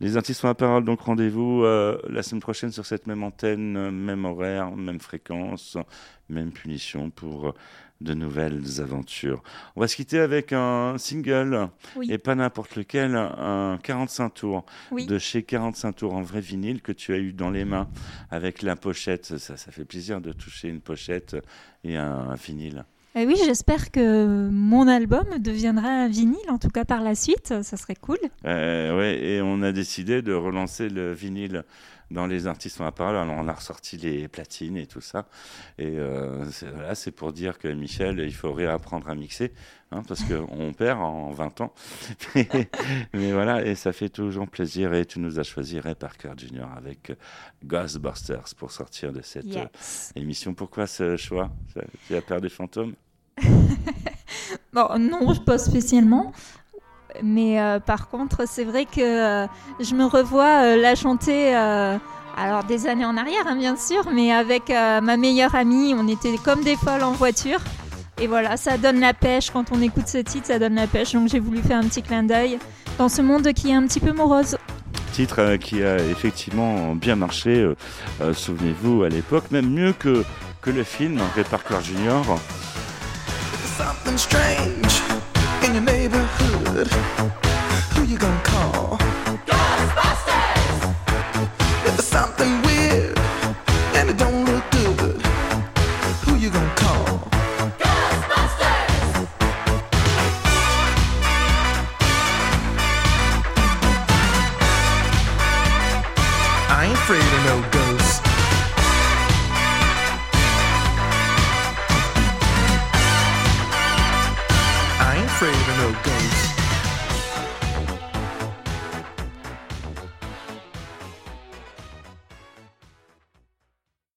Les artistes sont à parole, donc rendez-vous la semaine prochaine sur cette même antenne, même horaire, même fréquence, même punition pour de nouvelles aventures. On va se quitter avec un single, Oui. et pas n'importe lequel, un 45 tours Oui. de chez 45 tours en vrai vinyle que tu as eu dans les mains avec la pochette. Ça, ça fait plaisir de toucher une pochette et un, un vinyle. Et oui, j'espère que mon album deviendra un vinyle, en tout cas par la suite. Ça serait cool. Euh, ouais, et on a décidé de relancer le vinyle dans les artistes en la parole. Alors, on a ressorti les platines et tout ça. Et euh, c'est- voilà, c'est pour dire que Michel, il faut réapprendre à mixer, hein, parce qu'on perd en 20 ans. mais, mais voilà, et ça fait toujours plaisir. Et tu nous as choisi Ray Parker Jr. avec Ghostbusters pour sortir de cette euh, émission. Pourquoi ce choix? Tu as peur des fantômes? Bon, non, pas spécialement. Mais euh, par contre, c'est vrai que euh, je me revois euh, la chanter, alors des années en arrière, hein, bien sûr, mais avec ma meilleure amie, on était comme des folles en voiture. Et voilà, ça donne la pêche. Quand on écoute ce titre, ça donne la pêche. Donc j'ai voulu faire un petit clin d'œil dans ce monde qui est un petit peu morose. titre qui a effectivement bien marché, souvenez-vous, à l'époque, même mieux que, que le film Ray Parker Jr. Something strange in your neighborhood.